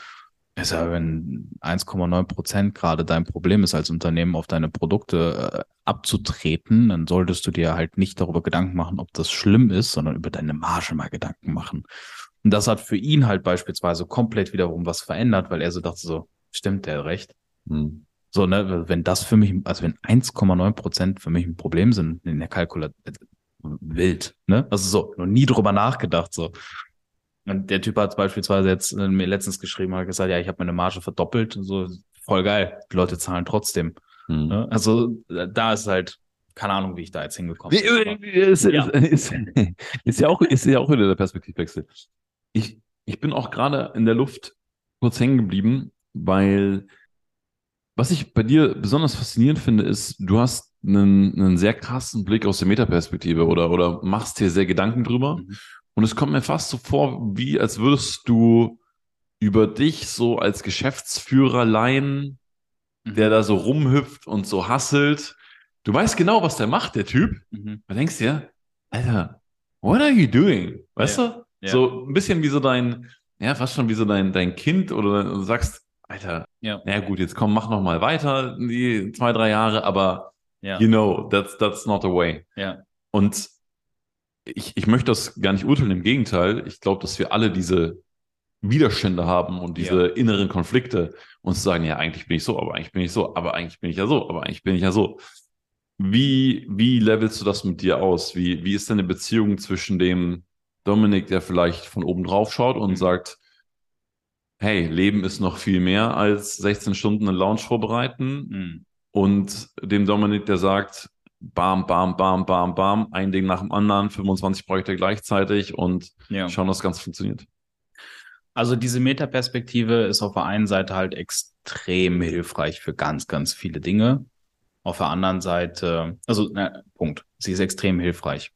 Ist ja, wenn 1,9 Prozent gerade dein Problem ist als Unternehmen, auf deine Produkte äh, abzutreten, dann solltest du dir halt nicht darüber Gedanken machen, ob das schlimm ist, sondern über deine Marge mal Gedanken machen. Und das hat für ihn halt beispielsweise komplett wiederum was verändert, weil er so dachte so, stimmt, der hat recht. Hm. So, ne, wenn das für mich, also wenn 1,9 Prozent für mich ein Problem sind in der Kalkulation, wild, ne? Also so, noch nie drüber nachgedacht, so. Der Typ hat beispielsweise jetzt äh, mir letztens geschrieben, hat gesagt, ja, ich habe meine Marge verdoppelt, so, voll geil, die Leute zahlen trotzdem. Hm. Ne? Also, da ist halt, keine Ahnung, wie ich da jetzt hingekommen bin. Ist, ja. Ist, ist, ist, ja auch, ist ja auch wieder der Perspektivwechsel. Ich, ich bin auch gerade in der Luft kurz hängen geblieben, weil was ich bei dir besonders faszinierend finde, ist, du hast einen, einen sehr krassen Blick aus der Metaperspektive oder, oder machst dir sehr Gedanken drüber. Mhm. Und es kommt mir fast so vor, wie als würdest du über dich so als Geschäftsführer leihen, mhm. der da so rumhüpft und so hasselt. Du weißt genau, was der macht, der Typ. Mhm. Du denkst dir, Alter, what are you doing? Weißt ja. du? Ja. So ein bisschen wie so dein, ja, fast schon wie so dein, dein Kind oder du sagst, Alter, ja. na gut, jetzt komm, mach noch mal weiter die zwei, drei Jahre, aber ja. you know, that's, that's not the way. Ja. Und ich, ich möchte das gar nicht urteilen, im Gegenteil. Ich glaube, dass wir alle diese Widerstände haben und diese ja. inneren Konflikte und zu sagen, ja, eigentlich bin ich so, aber eigentlich bin ich so, aber eigentlich bin ich ja so, aber eigentlich bin ich ja so. Wie, wie levelst du das mit dir aus? Wie, wie ist deine Beziehung zwischen dem Dominik, der vielleicht von oben drauf schaut und mhm. sagt, hey, Leben ist noch viel mehr als 16 Stunden eine Lounge vorbereiten. Mhm. Und dem Dominik, der sagt, bam, bam, bam, bam, bam, ein Ding nach dem anderen, 25 Projekte gleichzeitig und ja. schauen, dass das Ganze funktioniert. Also diese Metaperspektive ist auf der einen Seite halt extrem hilfreich für ganz, ganz viele Dinge. Auf der anderen Seite, also, na, Punkt. Sie ist extrem hilfreich.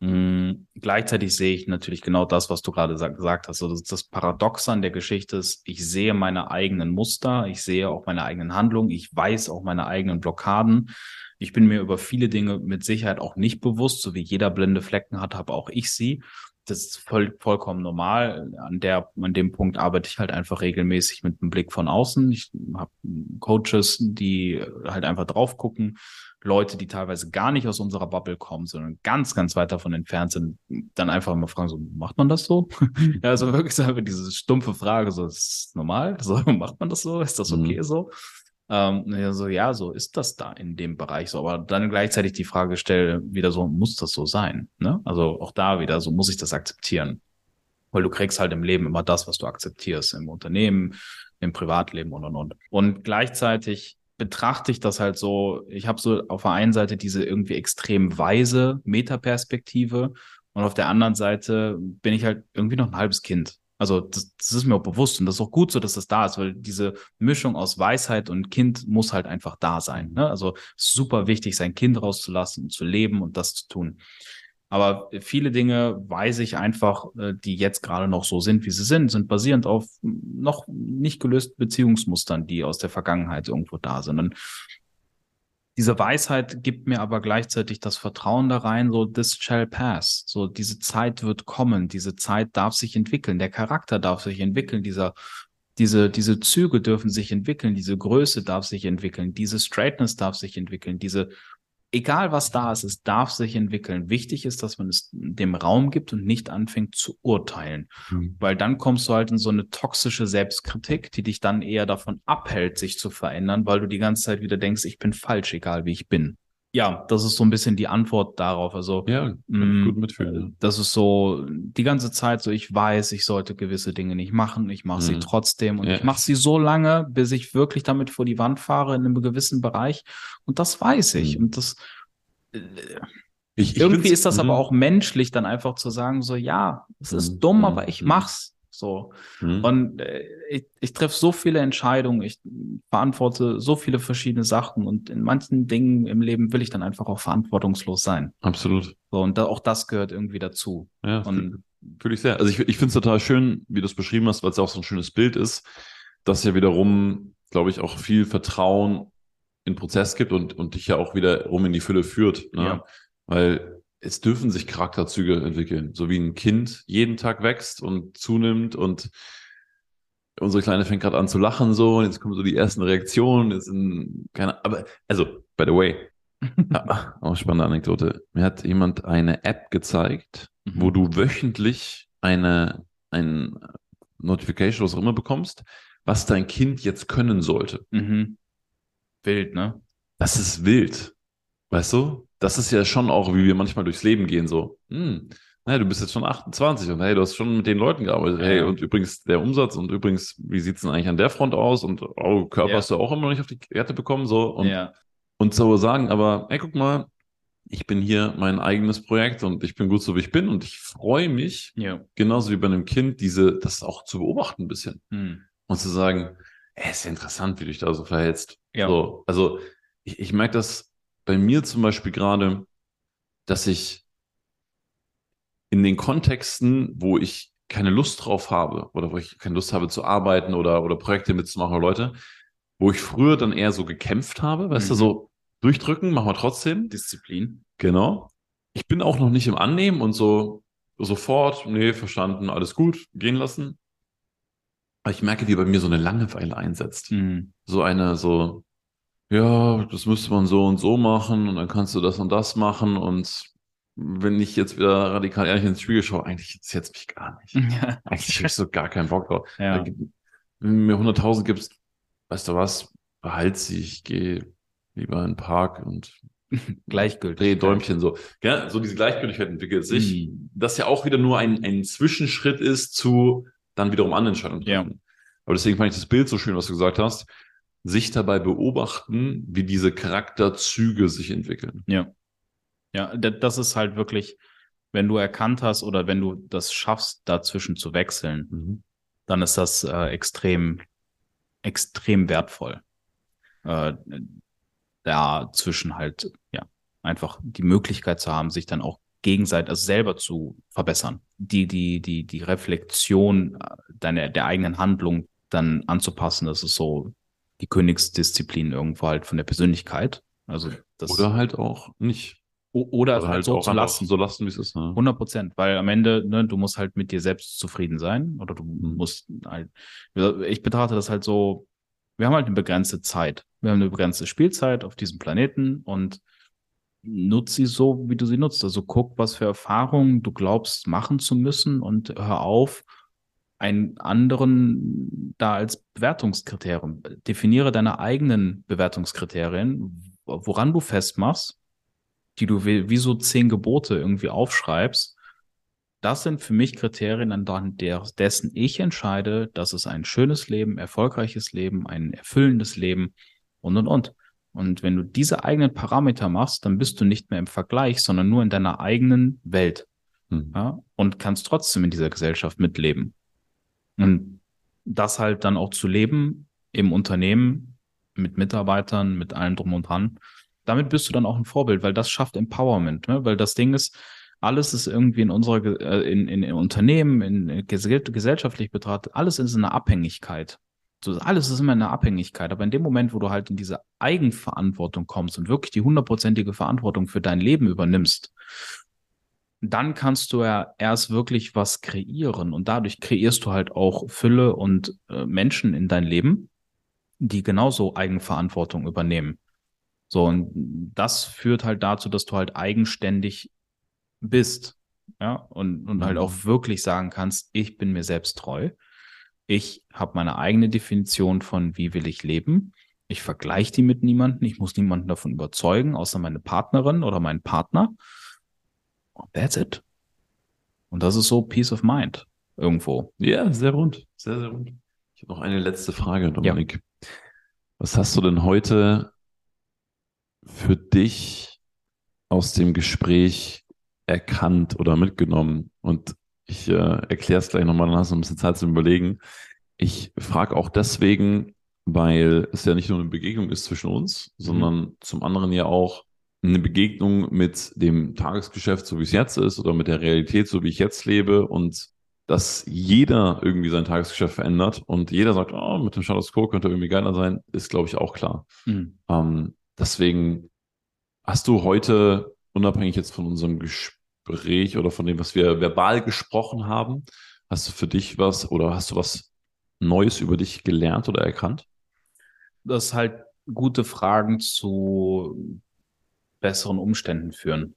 Mhm. Gleichzeitig sehe ich natürlich genau das, was du gerade gesagt hast. Also das Paradox an der Geschichte ist, ich sehe meine eigenen Muster, ich sehe auch meine eigenen Handlungen, ich weiß auch meine eigenen Blockaden. Ich bin mir über viele Dinge mit Sicherheit auch nicht bewusst, so wie jeder blinde Flecken hat, habe auch ich sie. Das ist voll, vollkommen normal. An der, an dem Punkt arbeite ich halt einfach regelmäßig mit einem Blick von außen. Ich habe Coaches, die halt einfach drauf gucken Leute, die teilweise gar nicht aus unserer Bubble kommen, sondern ganz, ganz weit davon entfernt sind, dann einfach mal fragen, so, macht man das so? ja, also wirklich so einfach diese stumpfe Frage, so, ist das normal? So, macht man das so? Ist das okay mhm. so? Ähm, so, ja, so ist das da in dem Bereich so. Aber dann gleichzeitig die Frage stelle, wieder so, muss das so sein? Ne? Also auch da wieder, so muss ich das akzeptieren. Weil du kriegst halt im Leben immer das, was du akzeptierst, im Unternehmen, im Privatleben und und und. Und gleichzeitig betrachte ich das halt so, ich habe so auf der einen Seite diese irgendwie extrem weise Metaperspektive und auf der anderen Seite bin ich halt irgendwie noch ein halbes Kind. Also das, das ist mir auch bewusst und das ist auch gut so, dass das da ist, weil diese Mischung aus Weisheit und Kind muss halt einfach da sein. Ne? Also super wichtig, sein Kind rauszulassen, zu leben und das zu tun. Aber viele Dinge weiß ich einfach, äh, die jetzt gerade noch so sind, wie sie sind, sind basierend auf noch nicht gelösten Beziehungsmustern, die aus der Vergangenheit irgendwo da sind. Und diese Weisheit gibt mir aber gleichzeitig das Vertrauen da rein, so this shall pass. So diese Zeit wird kommen, diese Zeit darf sich entwickeln, der Charakter darf sich entwickeln, dieser diese, diese Züge dürfen sich entwickeln, diese Größe darf sich entwickeln, diese Straightness darf sich entwickeln, diese, egal was da ist, es darf sich entwickeln. Wichtig ist, dass man es dem Raum gibt und nicht anfängt zu urteilen. Mhm. Weil dann kommst du halt in so eine toxische Selbstkritik, die dich dann eher davon abhält, sich zu verändern, weil du die ganze Zeit wieder denkst, ich bin falsch, egal wie ich bin ja, das ist so ein bisschen die Antwort darauf. Also ja, mh, mm, gut mitfühlen. Das ist so die ganze Zeit so, ich weiß, ich sollte gewisse Dinge nicht machen, ich mache mhm. sie trotzdem und ja. ich mache sie so lange, bis ich wirklich damit vor die Wand fahre in einem gewissen Bereich. Und das weiß ich. Mhm. Und das äh, ich, ich irgendwie ist das aber mhm. auch menschlich, dann einfach zu sagen, so ja, es ist mhm. dumm, aber ich mach's. So. Mhm. Und äh, ich, ich treffe so viele Entscheidungen, ich verantworte so viele verschiedene Sachen und in manchen Dingen im Leben will ich dann einfach auch verantwortungslos sein. Absolut. So, und da, auch das gehört irgendwie dazu. Ja, und fühle ich sehr. Also ich, ich finde es total schön, wie du es beschrieben hast, weil es ja auch so ein schönes Bild ist, dass ja wiederum, glaube ich, auch viel Vertrauen in Prozess gibt und, und dich ja auch wiederum in die Fülle führt. Ne? Ja. Weil es dürfen sich Charakterzüge entwickeln, so wie ein Kind jeden Tag wächst und zunimmt und unsere Kleine fängt gerade an zu lachen so und jetzt kommen so die ersten Reaktionen, jetzt sind keine, aber also by the way, ja, auch spannende Anekdote. Mir hat jemand eine App gezeigt, mhm. wo du wöchentlich eine ein Notification, was auch immer bekommst, was dein Kind jetzt können sollte. Mhm. Wild, ne? Das ist wild. Weißt du? das ist ja schon auch, wie wir manchmal durchs Leben gehen, so, hm, naja, du bist jetzt schon 28 und hey, du hast schon mit den Leuten gearbeitet. Hey, und übrigens der Umsatz und übrigens, wie sieht's denn eigentlich an der Front aus? Und oh, Körper ja. hast du auch immer noch nicht auf die Werte bekommen, so. Und, ja. und so sagen, aber, hey, guck mal, ich bin hier mein eigenes Projekt und ich bin gut so, wie ich bin und ich freue mich, ja. genauso wie bei einem Kind, diese, das auch zu beobachten ein bisschen. Hm. Und zu sagen, ey, ist ja interessant, wie du dich da so verhältst. Ja. So, also, ich, ich merke das bei mir zum Beispiel gerade, dass ich in den Kontexten, wo ich keine Lust drauf habe oder wo ich keine Lust habe zu arbeiten oder, oder Projekte mitzumachen oder Leute, wo ich früher dann eher so gekämpft habe, weißt mhm. du, so durchdrücken, machen wir trotzdem. Disziplin. Genau. Ich bin auch noch nicht im Annehmen und so sofort, nee, verstanden, alles gut, gehen lassen. Aber ich merke, wie bei mir so eine Langeweile einsetzt. Mhm. So eine, so, ja, das müsste man so und so machen und dann kannst du das und das machen und wenn ich jetzt wieder radikal ehrlich ins Spiegel schaue, eigentlich interessiert es mich gar nicht. Ja. Eigentlich habe ich so gar keinen Bock drauf. Ja. Wenn du mir 100.000 gibst, weißt du was, behalt sie, ich gehe lieber in den Park und Gleichgültig. Dreh Däumchen so. Ja, so diese Gleichgültigkeit entwickelt sich, mhm. das ja auch wieder nur ein, ein Zwischenschritt ist zu dann wiederum anderen Entscheidungen. Ja. Aber deswegen fand ich das Bild so schön, was du gesagt hast sich dabei beobachten, wie diese Charakterzüge sich entwickeln. Ja. Ja, das ist halt wirklich, wenn du erkannt hast oder wenn du das schaffst, dazwischen zu wechseln, mhm. dann ist das äh, extrem, extrem wertvoll. Äh, dazwischen halt, ja, einfach die Möglichkeit zu haben, sich dann auch gegenseitig, also selber zu verbessern. Die, die, die, die Reflexion äh, deiner, der eigenen Handlung dann anzupassen, das ist so die Königsdisziplin irgendwo halt von der Persönlichkeit. Also das oder halt auch nicht. Oder, oder halt, halt so zu lassen. So lassen, wie es ist. Ne? 100 Prozent, weil am Ende, ne, du musst halt mit dir selbst zufrieden sein oder du mhm. musst halt, ich betrachte das halt so, wir haben halt eine begrenzte Zeit. Wir haben eine begrenzte Spielzeit auf diesem Planeten und nutz sie so, wie du sie nutzt. Also guck, was für Erfahrungen du glaubst machen zu müssen und hör auf, einen anderen da als Bewertungskriterium. Definiere deine eigenen Bewertungskriterien, woran du festmachst, die du wie, wie so zehn Gebote irgendwie aufschreibst. Das sind für mich Kriterien, anhand dessen ich entscheide, dass es ein schönes Leben, erfolgreiches Leben, ein erfüllendes Leben und und und. Und wenn du diese eigenen Parameter machst, dann bist du nicht mehr im Vergleich, sondern nur in deiner eigenen Welt. Mhm. Ja, und kannst trotzdem in dieser Gesellschaft mitleben. Und das halt dann auch zu leben im Unternehmen mit Mitarbeitern, mit allem drum und dran. Damit bist du dann auch ein Vorbild, weil das schafft Empowerment, ne? weil das Ding ist, alles ist irgendwie in unserer, äh, in, in, in Unternehmen, in, gesellschaftlich betrachtet, alles ist in einer Abhängigkeit. So, alles ist immer in einer Abhängigkeit. Aber in dem Moment, wo du halt in diese Eigenverantwortung kommst und wirklich die hundertprozentige Verantwortung für dein Leben übernimmst, dann kannst du ja erst wirklich was kreieren und dadurch kreierst du halt auch Fülle und äh, Menschen in dein Leben, die genauso Eigenverantwortung übernehmen. So, und das führt halt dazu, dass du halt eigenständig bist. Ja, und, und halt auch mhm. wirklich sagen kannst, ich bin mir selbst treu. Ich habe meine eigene Definition von, wie will ich leben. Ich vergleiche die mit niemandem. Ich muss niemanden davon überzeugen, außer meine Partnerin oder meinen Partner. That's it. Und das ist so Peace of Mind irgendwo. Ja, sehr rund. Sehr, sehr rund. Ich habe noch eine letzte Frage, Dominik. Ja. Was hast du denn heute für dich aus dem Gespräch erkannt oder mitgenommen? Und ich äh, erkläre es gleich nochmal, dann hast du ein bisschen Zeit zum Überlegen. Ich frage auch deswegen, weil es ja nicht nur eine Begegnung ist zwischen uns, mhm. sondern zum anderen ja auch eine Begegnung mit dem Tagesgeschäft, so wie es jetzt ist, oder mit der Realität, so wie ich jetzt lebe und dass jeder irgendwie sein Tagesgeschäft verändert und jeder sagt, oh, mit dem Status Quo könnte irgendwie geiler sein, ist, glaube ich, auch klar. Mhm. Ähm, deswegen hast du heute, unabhängig jetzt von unserem Gespräch oder von dem, was wir verbal gesprochen haben, hast du für dich was oder hast du was Neues über dich gelernt oder erkannt? Dass halt gute Fragen zu besseren Umständen führen.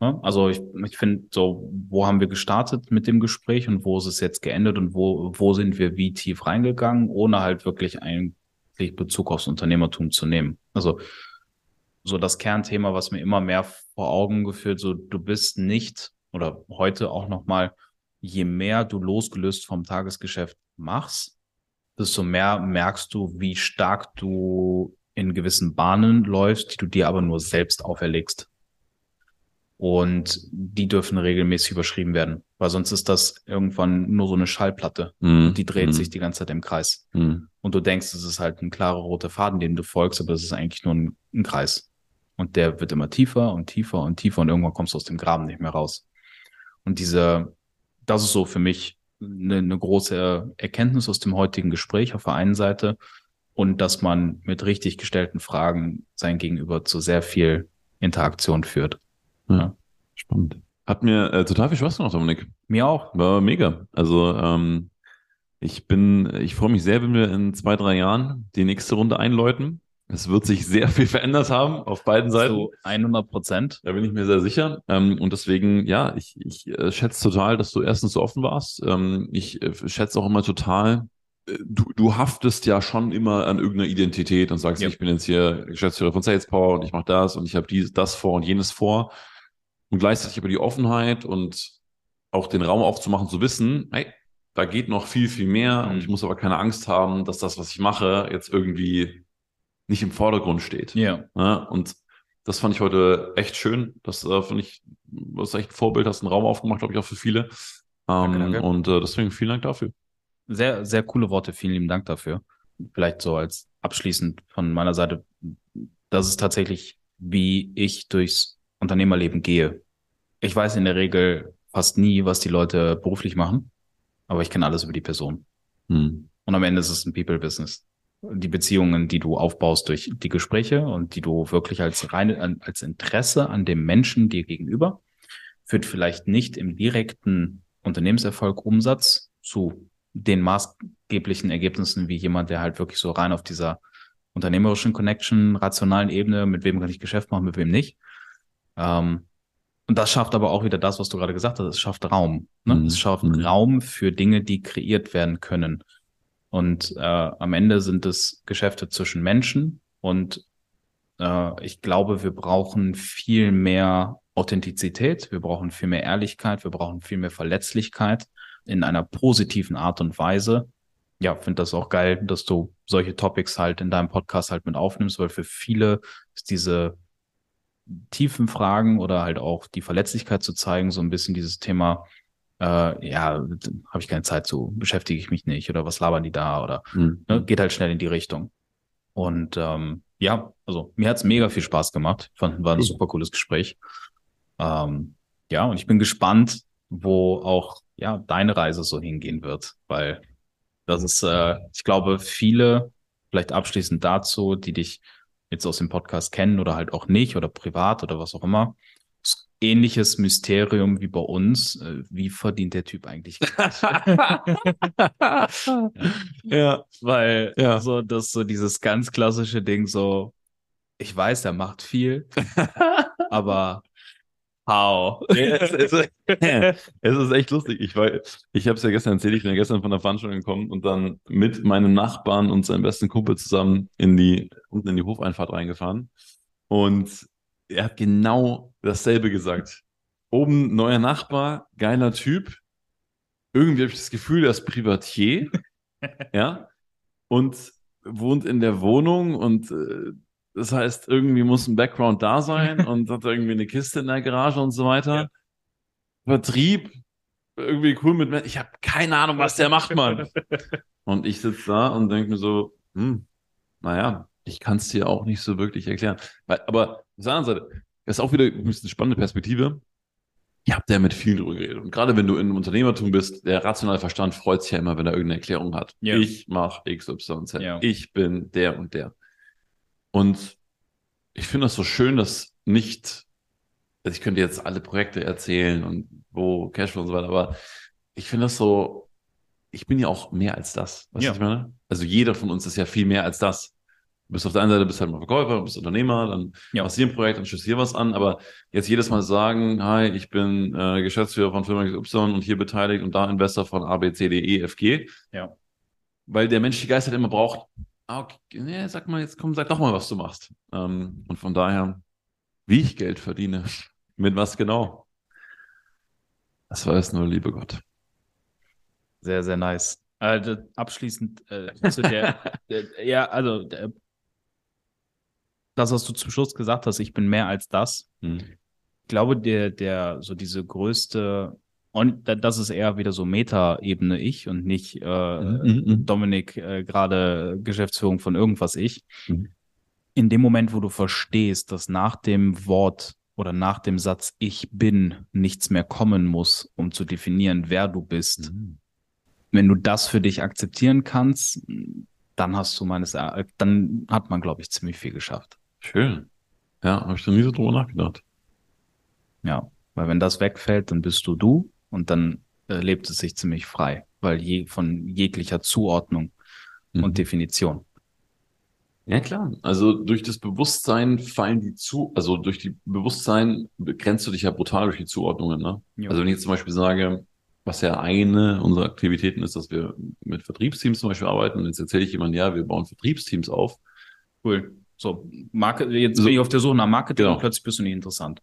Also ich, ich finde so, wo haben wir gestartet mit dem Gespräch und wo ist es jetzt geendet und wo, wo sind wir wie tief reingegangen, ohne halt wirklich eigentlich Bezug aufs Unternehmertum zu nehmen. Also so das Kernthema, was mir immer mehr vor Augen geführt, so du bist nicht oder heute auch nochmal, je mehr du losgelöst vom Tagesgeschäft machst, desto mehr merkst du, wie stark du in gewissen Bahnen läufst, die du dir aber nur selbst auferlegst. Und die dürfen regelmäßig überschrieben werden, weil sonst ist das irgendwann nur so eine Schallplatte mm. und die dreht mm. sich die ganze Zeit im Kreis. Mm. Und du denkst, es ist halt ein klarer roter Faden, den du folgst, aber es ist eigentlich nur ein, ein Kreis. Und der wird immer tiefer und tiefer und tiefer und irgendwann kommst du aus dem Graben nicht mehr raus. Und diese, das ist so für mich eine, eine große Erkenntnis aus dem heutigen Gespräch auf der einen Seite und dass man mit richtig gestellten Fragen sein Gegenüber zu sehr viel Interaktion führt. Ja, spannend. Hat mir äh, total viel Spaß gemacht, Dominik. Mir auch. War mega. Also ähm, ich bin, ich freue mich sehr, wenn wir in zwei, drei Jahren die nächste Runde einläuten. Es wird sich sehr viel verändert haben auf beiden Seiten. So 100 Prozent. Da bin ich mir sehr sicher. Ähm, und deswegen, ja, ich, ich äh, schätze total, dass du erstens so offen warst. Ähm, ich äh, schätze auch immer total, du, du haftest ja schon immer an irgendeiner Identität und sagst, ja. ich bin jetzt hier Geschäftsführer von Sales Power und ich mache das und ich habe das vor und jenes vor. Und gleichzeitig aber die Offenheit und auch den Raum aufzumachen, zu wissen, hey, da geht noch viel, viel mehr mhm. und ich muss aber keine Angst haben, dass das, was ich mache, jetzt irgendwie nicht im Vordergrund steht. Yeah. Ja. Und das fand ich heute echt schön. Das äh, finde ich, das ist echt ein Vorbild, hast einen Raum aufgemacht, glaube ich, auch für viele. Ähm, danke, danke. Und äh, deswegen vielen Dank dafür. Sehr, sehr coole Worte. Vielen lieben Dank dafür. Vielleicht so als abschließend von meiner Seite. Das ist tatsächlich, wie ich durchs Unternehmerleben gehe. Ich weiß in der Regel fast nie, was die Leute beruflich machen, aber ich kenne alles über die Person. Hm. Und am Ende ist es ein People-Business. Die Beziehungen, die du aufbaust durch die Gespräche und die du wirklich als reine, als Interesse an dem Menschen dir gegenüber, führt vielleicht nicht im direkten Unternehmenserfolg Umsatz zu den maßgeblichen Ergebnissen wie jemand, der halt wirklich so rein auf dieser unternehmerischen Connection, rationalen Ebene, mit wem kann ich Geschäft machen, mit wem nicht. Ähm, und das schafft aber auch wieder das, was du gerade gesagt hast, es schafft Raum. Ne? Mhm. Es schafft mhm. Raum für Dinge, die kreiert werden können. Und äh, am Ende sind es Geschäfte zwischen Menschen und äh, ich glaube, wir brauchen viel mehr Authentizität, wir brauchen viel mehr Ehrlichkeit, wir brauchen viel mehr Verletzlichkeit in einer positiven Art und Weise. Ja, finde das auch geil, dass du solche Topics halt in deinem Podcast halt mit aufnimmst, weil für viele ist diese tiefen Fragen oder halt auch die Verletzlichkeit zu zeigen, so ein bisschen dieses Thema, äh, ja, habe ich keine Zeit zu, beschäftige ich mich nicht oder was labern die da oder mhm. ne, geht halt schnell in die Richtung. Und ähm, ja, also mir hat's mega viel Spaß gemacht. Fand, war ein super cooles Gespräch. Ähm, ja, und ich bin gespannt, wo auch ja deine Reise so hingehen wird, weil das ist, äh, ich glaube, viele, vielleicht abschließend dazu, die dich jetzt aus dem Podcast kennen oder halt auch nicht oder privat oder was auch immer. Es ähnliches Mysterium wie bei uns. Äh, wie verdient der Typ eigentlich Geld? ja. Weil Ja. so das so dieses ganz klassische Ding so, ich weiß, der macht viel, aber how? Es, es, es ist echt lustig. Ich, war- ich habe es ja gestern erzählt, ich bin ja gestern von der Veranstaltung gekommen und dann mit meinem Nachbarn und seinem besten Kumpel zusammen in die, unten in die Hofeinfahrt reingefahren. Und er hat genau dasselbe gesagt. Oben neuer Nachbar, geiler Typ. Irgendwie habe ich das Gefühl, er ist Privatier. ja. Und wohnt in der Wohnung und äh, das heißt, irgendwie muss ein Background da sein und hat irgendwie eine Kiste in der Garage und so weiter. Vertrieb, irgendwie cool mit, ich habe keine Ahnung, was der macht, Mann. Und ich sitze da und denke mir so, hm, naja, ich kann es dir auch nicht so wirklich erklären. Aber auf der anderen Seite, das ist auch wieder eine spannende Perspektive. Ich habe da mit vielen drüber geredet. Und gerade wenn du in einem Unternehmertum bist, der rationale Verstand freut sich ja immer, wenn er irgendeine Erklärung hat. Ja. Ich mache XYZ. Ja. Ich bin der und der. Und ich finde das so schön, dass nicht, also ich könnte jetzt alle Projekte erzählen und wo Cashflow und so weiter, aber ich finde das so, ich bin ja auch mehr als das. Weißt du, Ja. ich meine? Also jeder von uns ist ja viel mehr als das. Du bist auf der einen Seite bist halt mal Verkäufer, bist Unternehmer, dann Ja. machst du hier ein Projekt, dann schließt hier was an, aber jetzt jedes Mal sagen, hi, ich bin äh, Geschäftsführer von Firma XY und hier beteiligt und da Investor von A, B, C, D, E, F, G. Ja. Weil der menschliche Geist halt immer braucht, okay, nee, sag mal, jetzt komm, sag doch mal, was du machst. Ähm, und von daher, wie ich Geld verdiene, mit was genau, das weiß nur liebe Gott. Sehr, sehr nice. Also abschließend äh, zu der, der, ja, also der, das, was du zum Schluss gesagt hast, ich bin mehr als das. Hm. Ich glaube, der, der, so diese größte, und da- das ist eher wieder so Meta-Ebene ich und nicht äh, Mhm, mhm. Dominik äh, gerade Geschäftsführung von irgendwas ich. Mhm. In dem Moment, wo du verstehst, dass nach dem Wort oder nach dem Satz ich bin nichts mehr kommen muss, um zu definieren, wer du bist, Mhm. wenn du das für dich akzeptieren kannst, dann hast du meines Er- dann hat man, glaube ich, ziemlich viel geschafft. Schön. Ja, habe ich noch nie so drüber nachgedacht. Ja, weil wenn das wegfällt, dann bist du du und dann äh, lebt es sich ziemlich frei, weil je von jeglicher Zuordnung Mhm. und Definition. Ja, klar. Also durch das Bewusstsein fallen die zu, also durch die Bewusstsein begrenzt du dich ja brutal durch die Zuordnungen, ne? Ja. Also wenn ich jetzt zum Beispiel sage, was ja eine unserer Aktivitäten ist, dass wir mit Vertriebsteams zum Beispiel arbeiten, und jetzt erzähle ich jemandem, ja, wir bauen Vertriebsteams auf. Cool. So, Marke, jetzt So- bin ich auf der Suche nach Marketing Genau. und plötzlich bist du nicht interessant.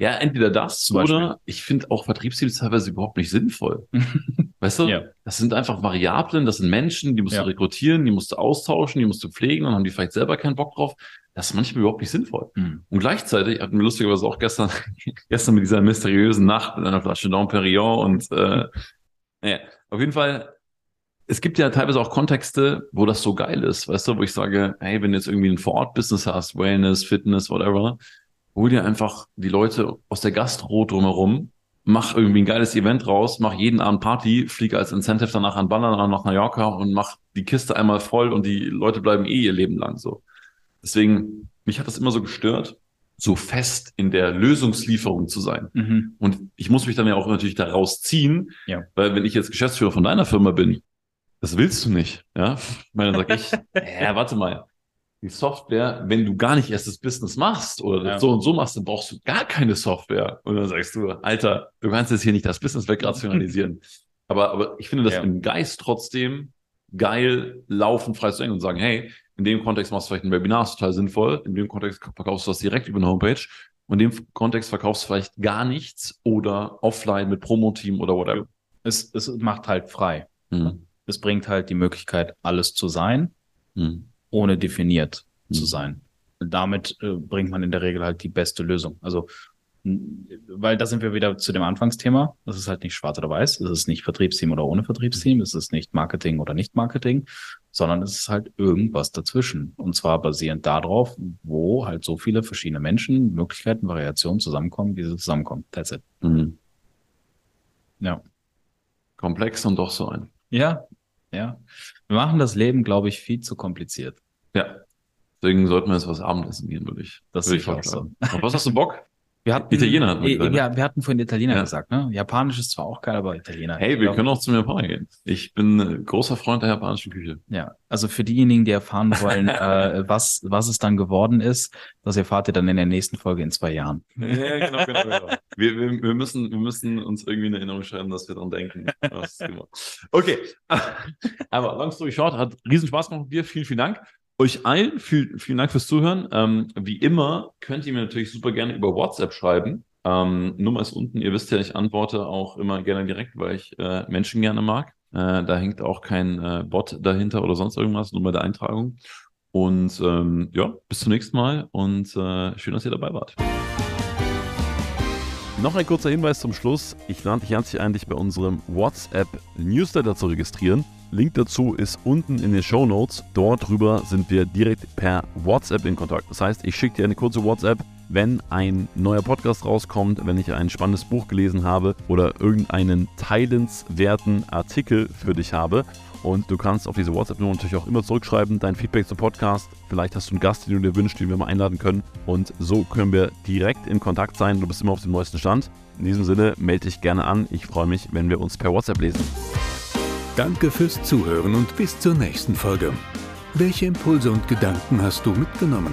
Ja, entweder das Zum Beispiel. oder ich finde auch Vertriebsteams teilweise überhaupt nicht sinnvoll. Weißt du? Ja. Das sind einfach Variablen, das sind Menschen, die musst Ja. du rekrutieren, die musst du austauschen, die musst du pflegen, dann haben die vielleicht selber keinen Bock drauf. Das ist manchmal überhaupt nicht sinnvoll. Hm. Und gleichzeitig hatten wir lustigerweise auch gestern, gestern mit dieser mysteriösen Nacht mit einer Flasche Dom Perignon und äh, naja, auf jeden Fall, es gibt ja teilweise auch Kontexte, wo das so geil ist, weißt du, wo ich sage, hey, wenn du jetzt irgendwie ein Vor-Ort-Business hast, Wellness, Fitness, whatever, hol dir einfach die Leute aus der Gastro drumherum, mach irgendwie ein geiles Event raus, mach jeden Abend Party, fliege als Incentive danach an Ballern nach Mallorca und mach die Kiste einmal voll und die Leute bleiben eh ihr Leben lang so. Deswegen, mich hat das immer so gestört, so fest in der Lösungslieferung zu sein. Mhm. Und ich muss mich dann ja auch natürlich daraus ziehen, Ja. weil wenn ich jetzt Geschäftsführer von deiner Firma bin, das willst du nicht, ja? Weil dann sag ich, ja, warte mal, die Software, wenn du gar nicht erst das Business machst oder Ja. so und so machst, dann brauchst du gar keine Software. Und dann sagst du, Alter, du kannst jetzt hier nicht das Business wegrationalisieren. aber, aber ich finde das Ja. im Geist trotzdem geil, laufen, frei zu denken und sagen, hey, in dem Kontext machst du vielleicht ein Webinar, ist total sinnvoll. In dem Kontext verkaufst du das direkt über eine Homepage. Und in dem Kontext verkaufst du vielleicht gar nichts oder offline mit Promo-Team oder whatever. Es, es macht halt frei. Hm. Es bringt halt die Möglichkeit, alles zu sein, Hm. Ohne definiert zu Mhm. sein. Damit äh, bringt man in der Regel halt die beste Lösung. Also, weil da sind wir wieder zu dem Anfangsthema. Das ist halt nicht schwarz oder weiß. Es ist nicht Vertriebsteam oder ohne Vertriebsteam. Es ist nicht Marketing oder nicht Marketing, sondern es ist halt irgendwas dazwischen. Und zwar basierend darauf, wo halt so viele verschiedene Menschen, Möglichkeiten, Variationen zusammenkommen, wie sie zusammenkommen. That's it. Hm. Ja. Komplex und doch so ein. Ja, ja. Wir machen das Leben, glaube ich, viel zu kompliziert. Ja. Deswegen sollten wir jetzt was Abendessen gehen, würde ich. Das würde ich vorschlagen. Auf was hast du Bock? Wir hatten, Italiener hatten wir äh. Ja, wir hatten vorhin Italiener Ja. gesagt, ne? Japanisch ist zwar auch geil, aber Italiener. Hey, wir können auch zum Japaner gehen. Ich bin äh, großer Freund der japanischen Küche. Ja, also für diejenigen, die erfahren wollen, äh, was, was es dann geworden ist, das erfahrt ihr dann in der nächsten Folge in zwei Jahren. Ja, genau, genau, genau. Wir, wir, wir, müssen, wir müssen uns irgendwie eine Erinnerung schreiben, dass wir dran denken. Was. Okay, aber long story short, hat riesen Spaß gemacht mit dir. Vielen, vielen Dank. Euch allen viel, vielen Dank fürs Zuhören. Ähm, wie immer könnt ihr mir natürlich super gerne über WhatsApp schreiben. Ähm, Nummer ist unten. Ihr wisst ja, ich antworte auch immer gerne direkt, weil ich äh, Menschen gerne mag. Äh, da hängt auch kein äh, Bot dahinter oder sonst irgendwas, nur bei der Eintragung. Und ähm, ja, bis zum nächsten Mal und äh, schön, dass ihr dabei wart. Noch ein kurzer Hinweis zum Schluss. Ich lade dich herzlich ein, dich bei unserem WhatsApp-Newsletter zu registrieren. Link dazu ist unten in den Show Notes. Dort drüber sind wir direkt per WhatsApp in Kontakt. Das heißt, ich schicke dir eine kurze WhatsApp, wenn ein neuer Podcast rauskommt, wenn ich ein spannendes Buch gelesen habe oder irgendeinen teilenswerten Artikel für dich habe. Und du kannst auf diese WhatsApp-Nummer natürlich auch immer zurückschreiben, dein Feedback zum Podcast. Vielleicht hast du einen Gast, den du dir wünschst, den wir mal einladen können. Und so können wir direkt in Kontakt sein. Du bist immer auf dem neuesten Stand. In diesem Sinne, melde dich gerne an. Ich freue mich, wenn wir uns per WhatsApp lesen. Danke fürs Zuhören und bis zur nächsten Folge. Welche Impulse und Gedanken hast du mitgenommen?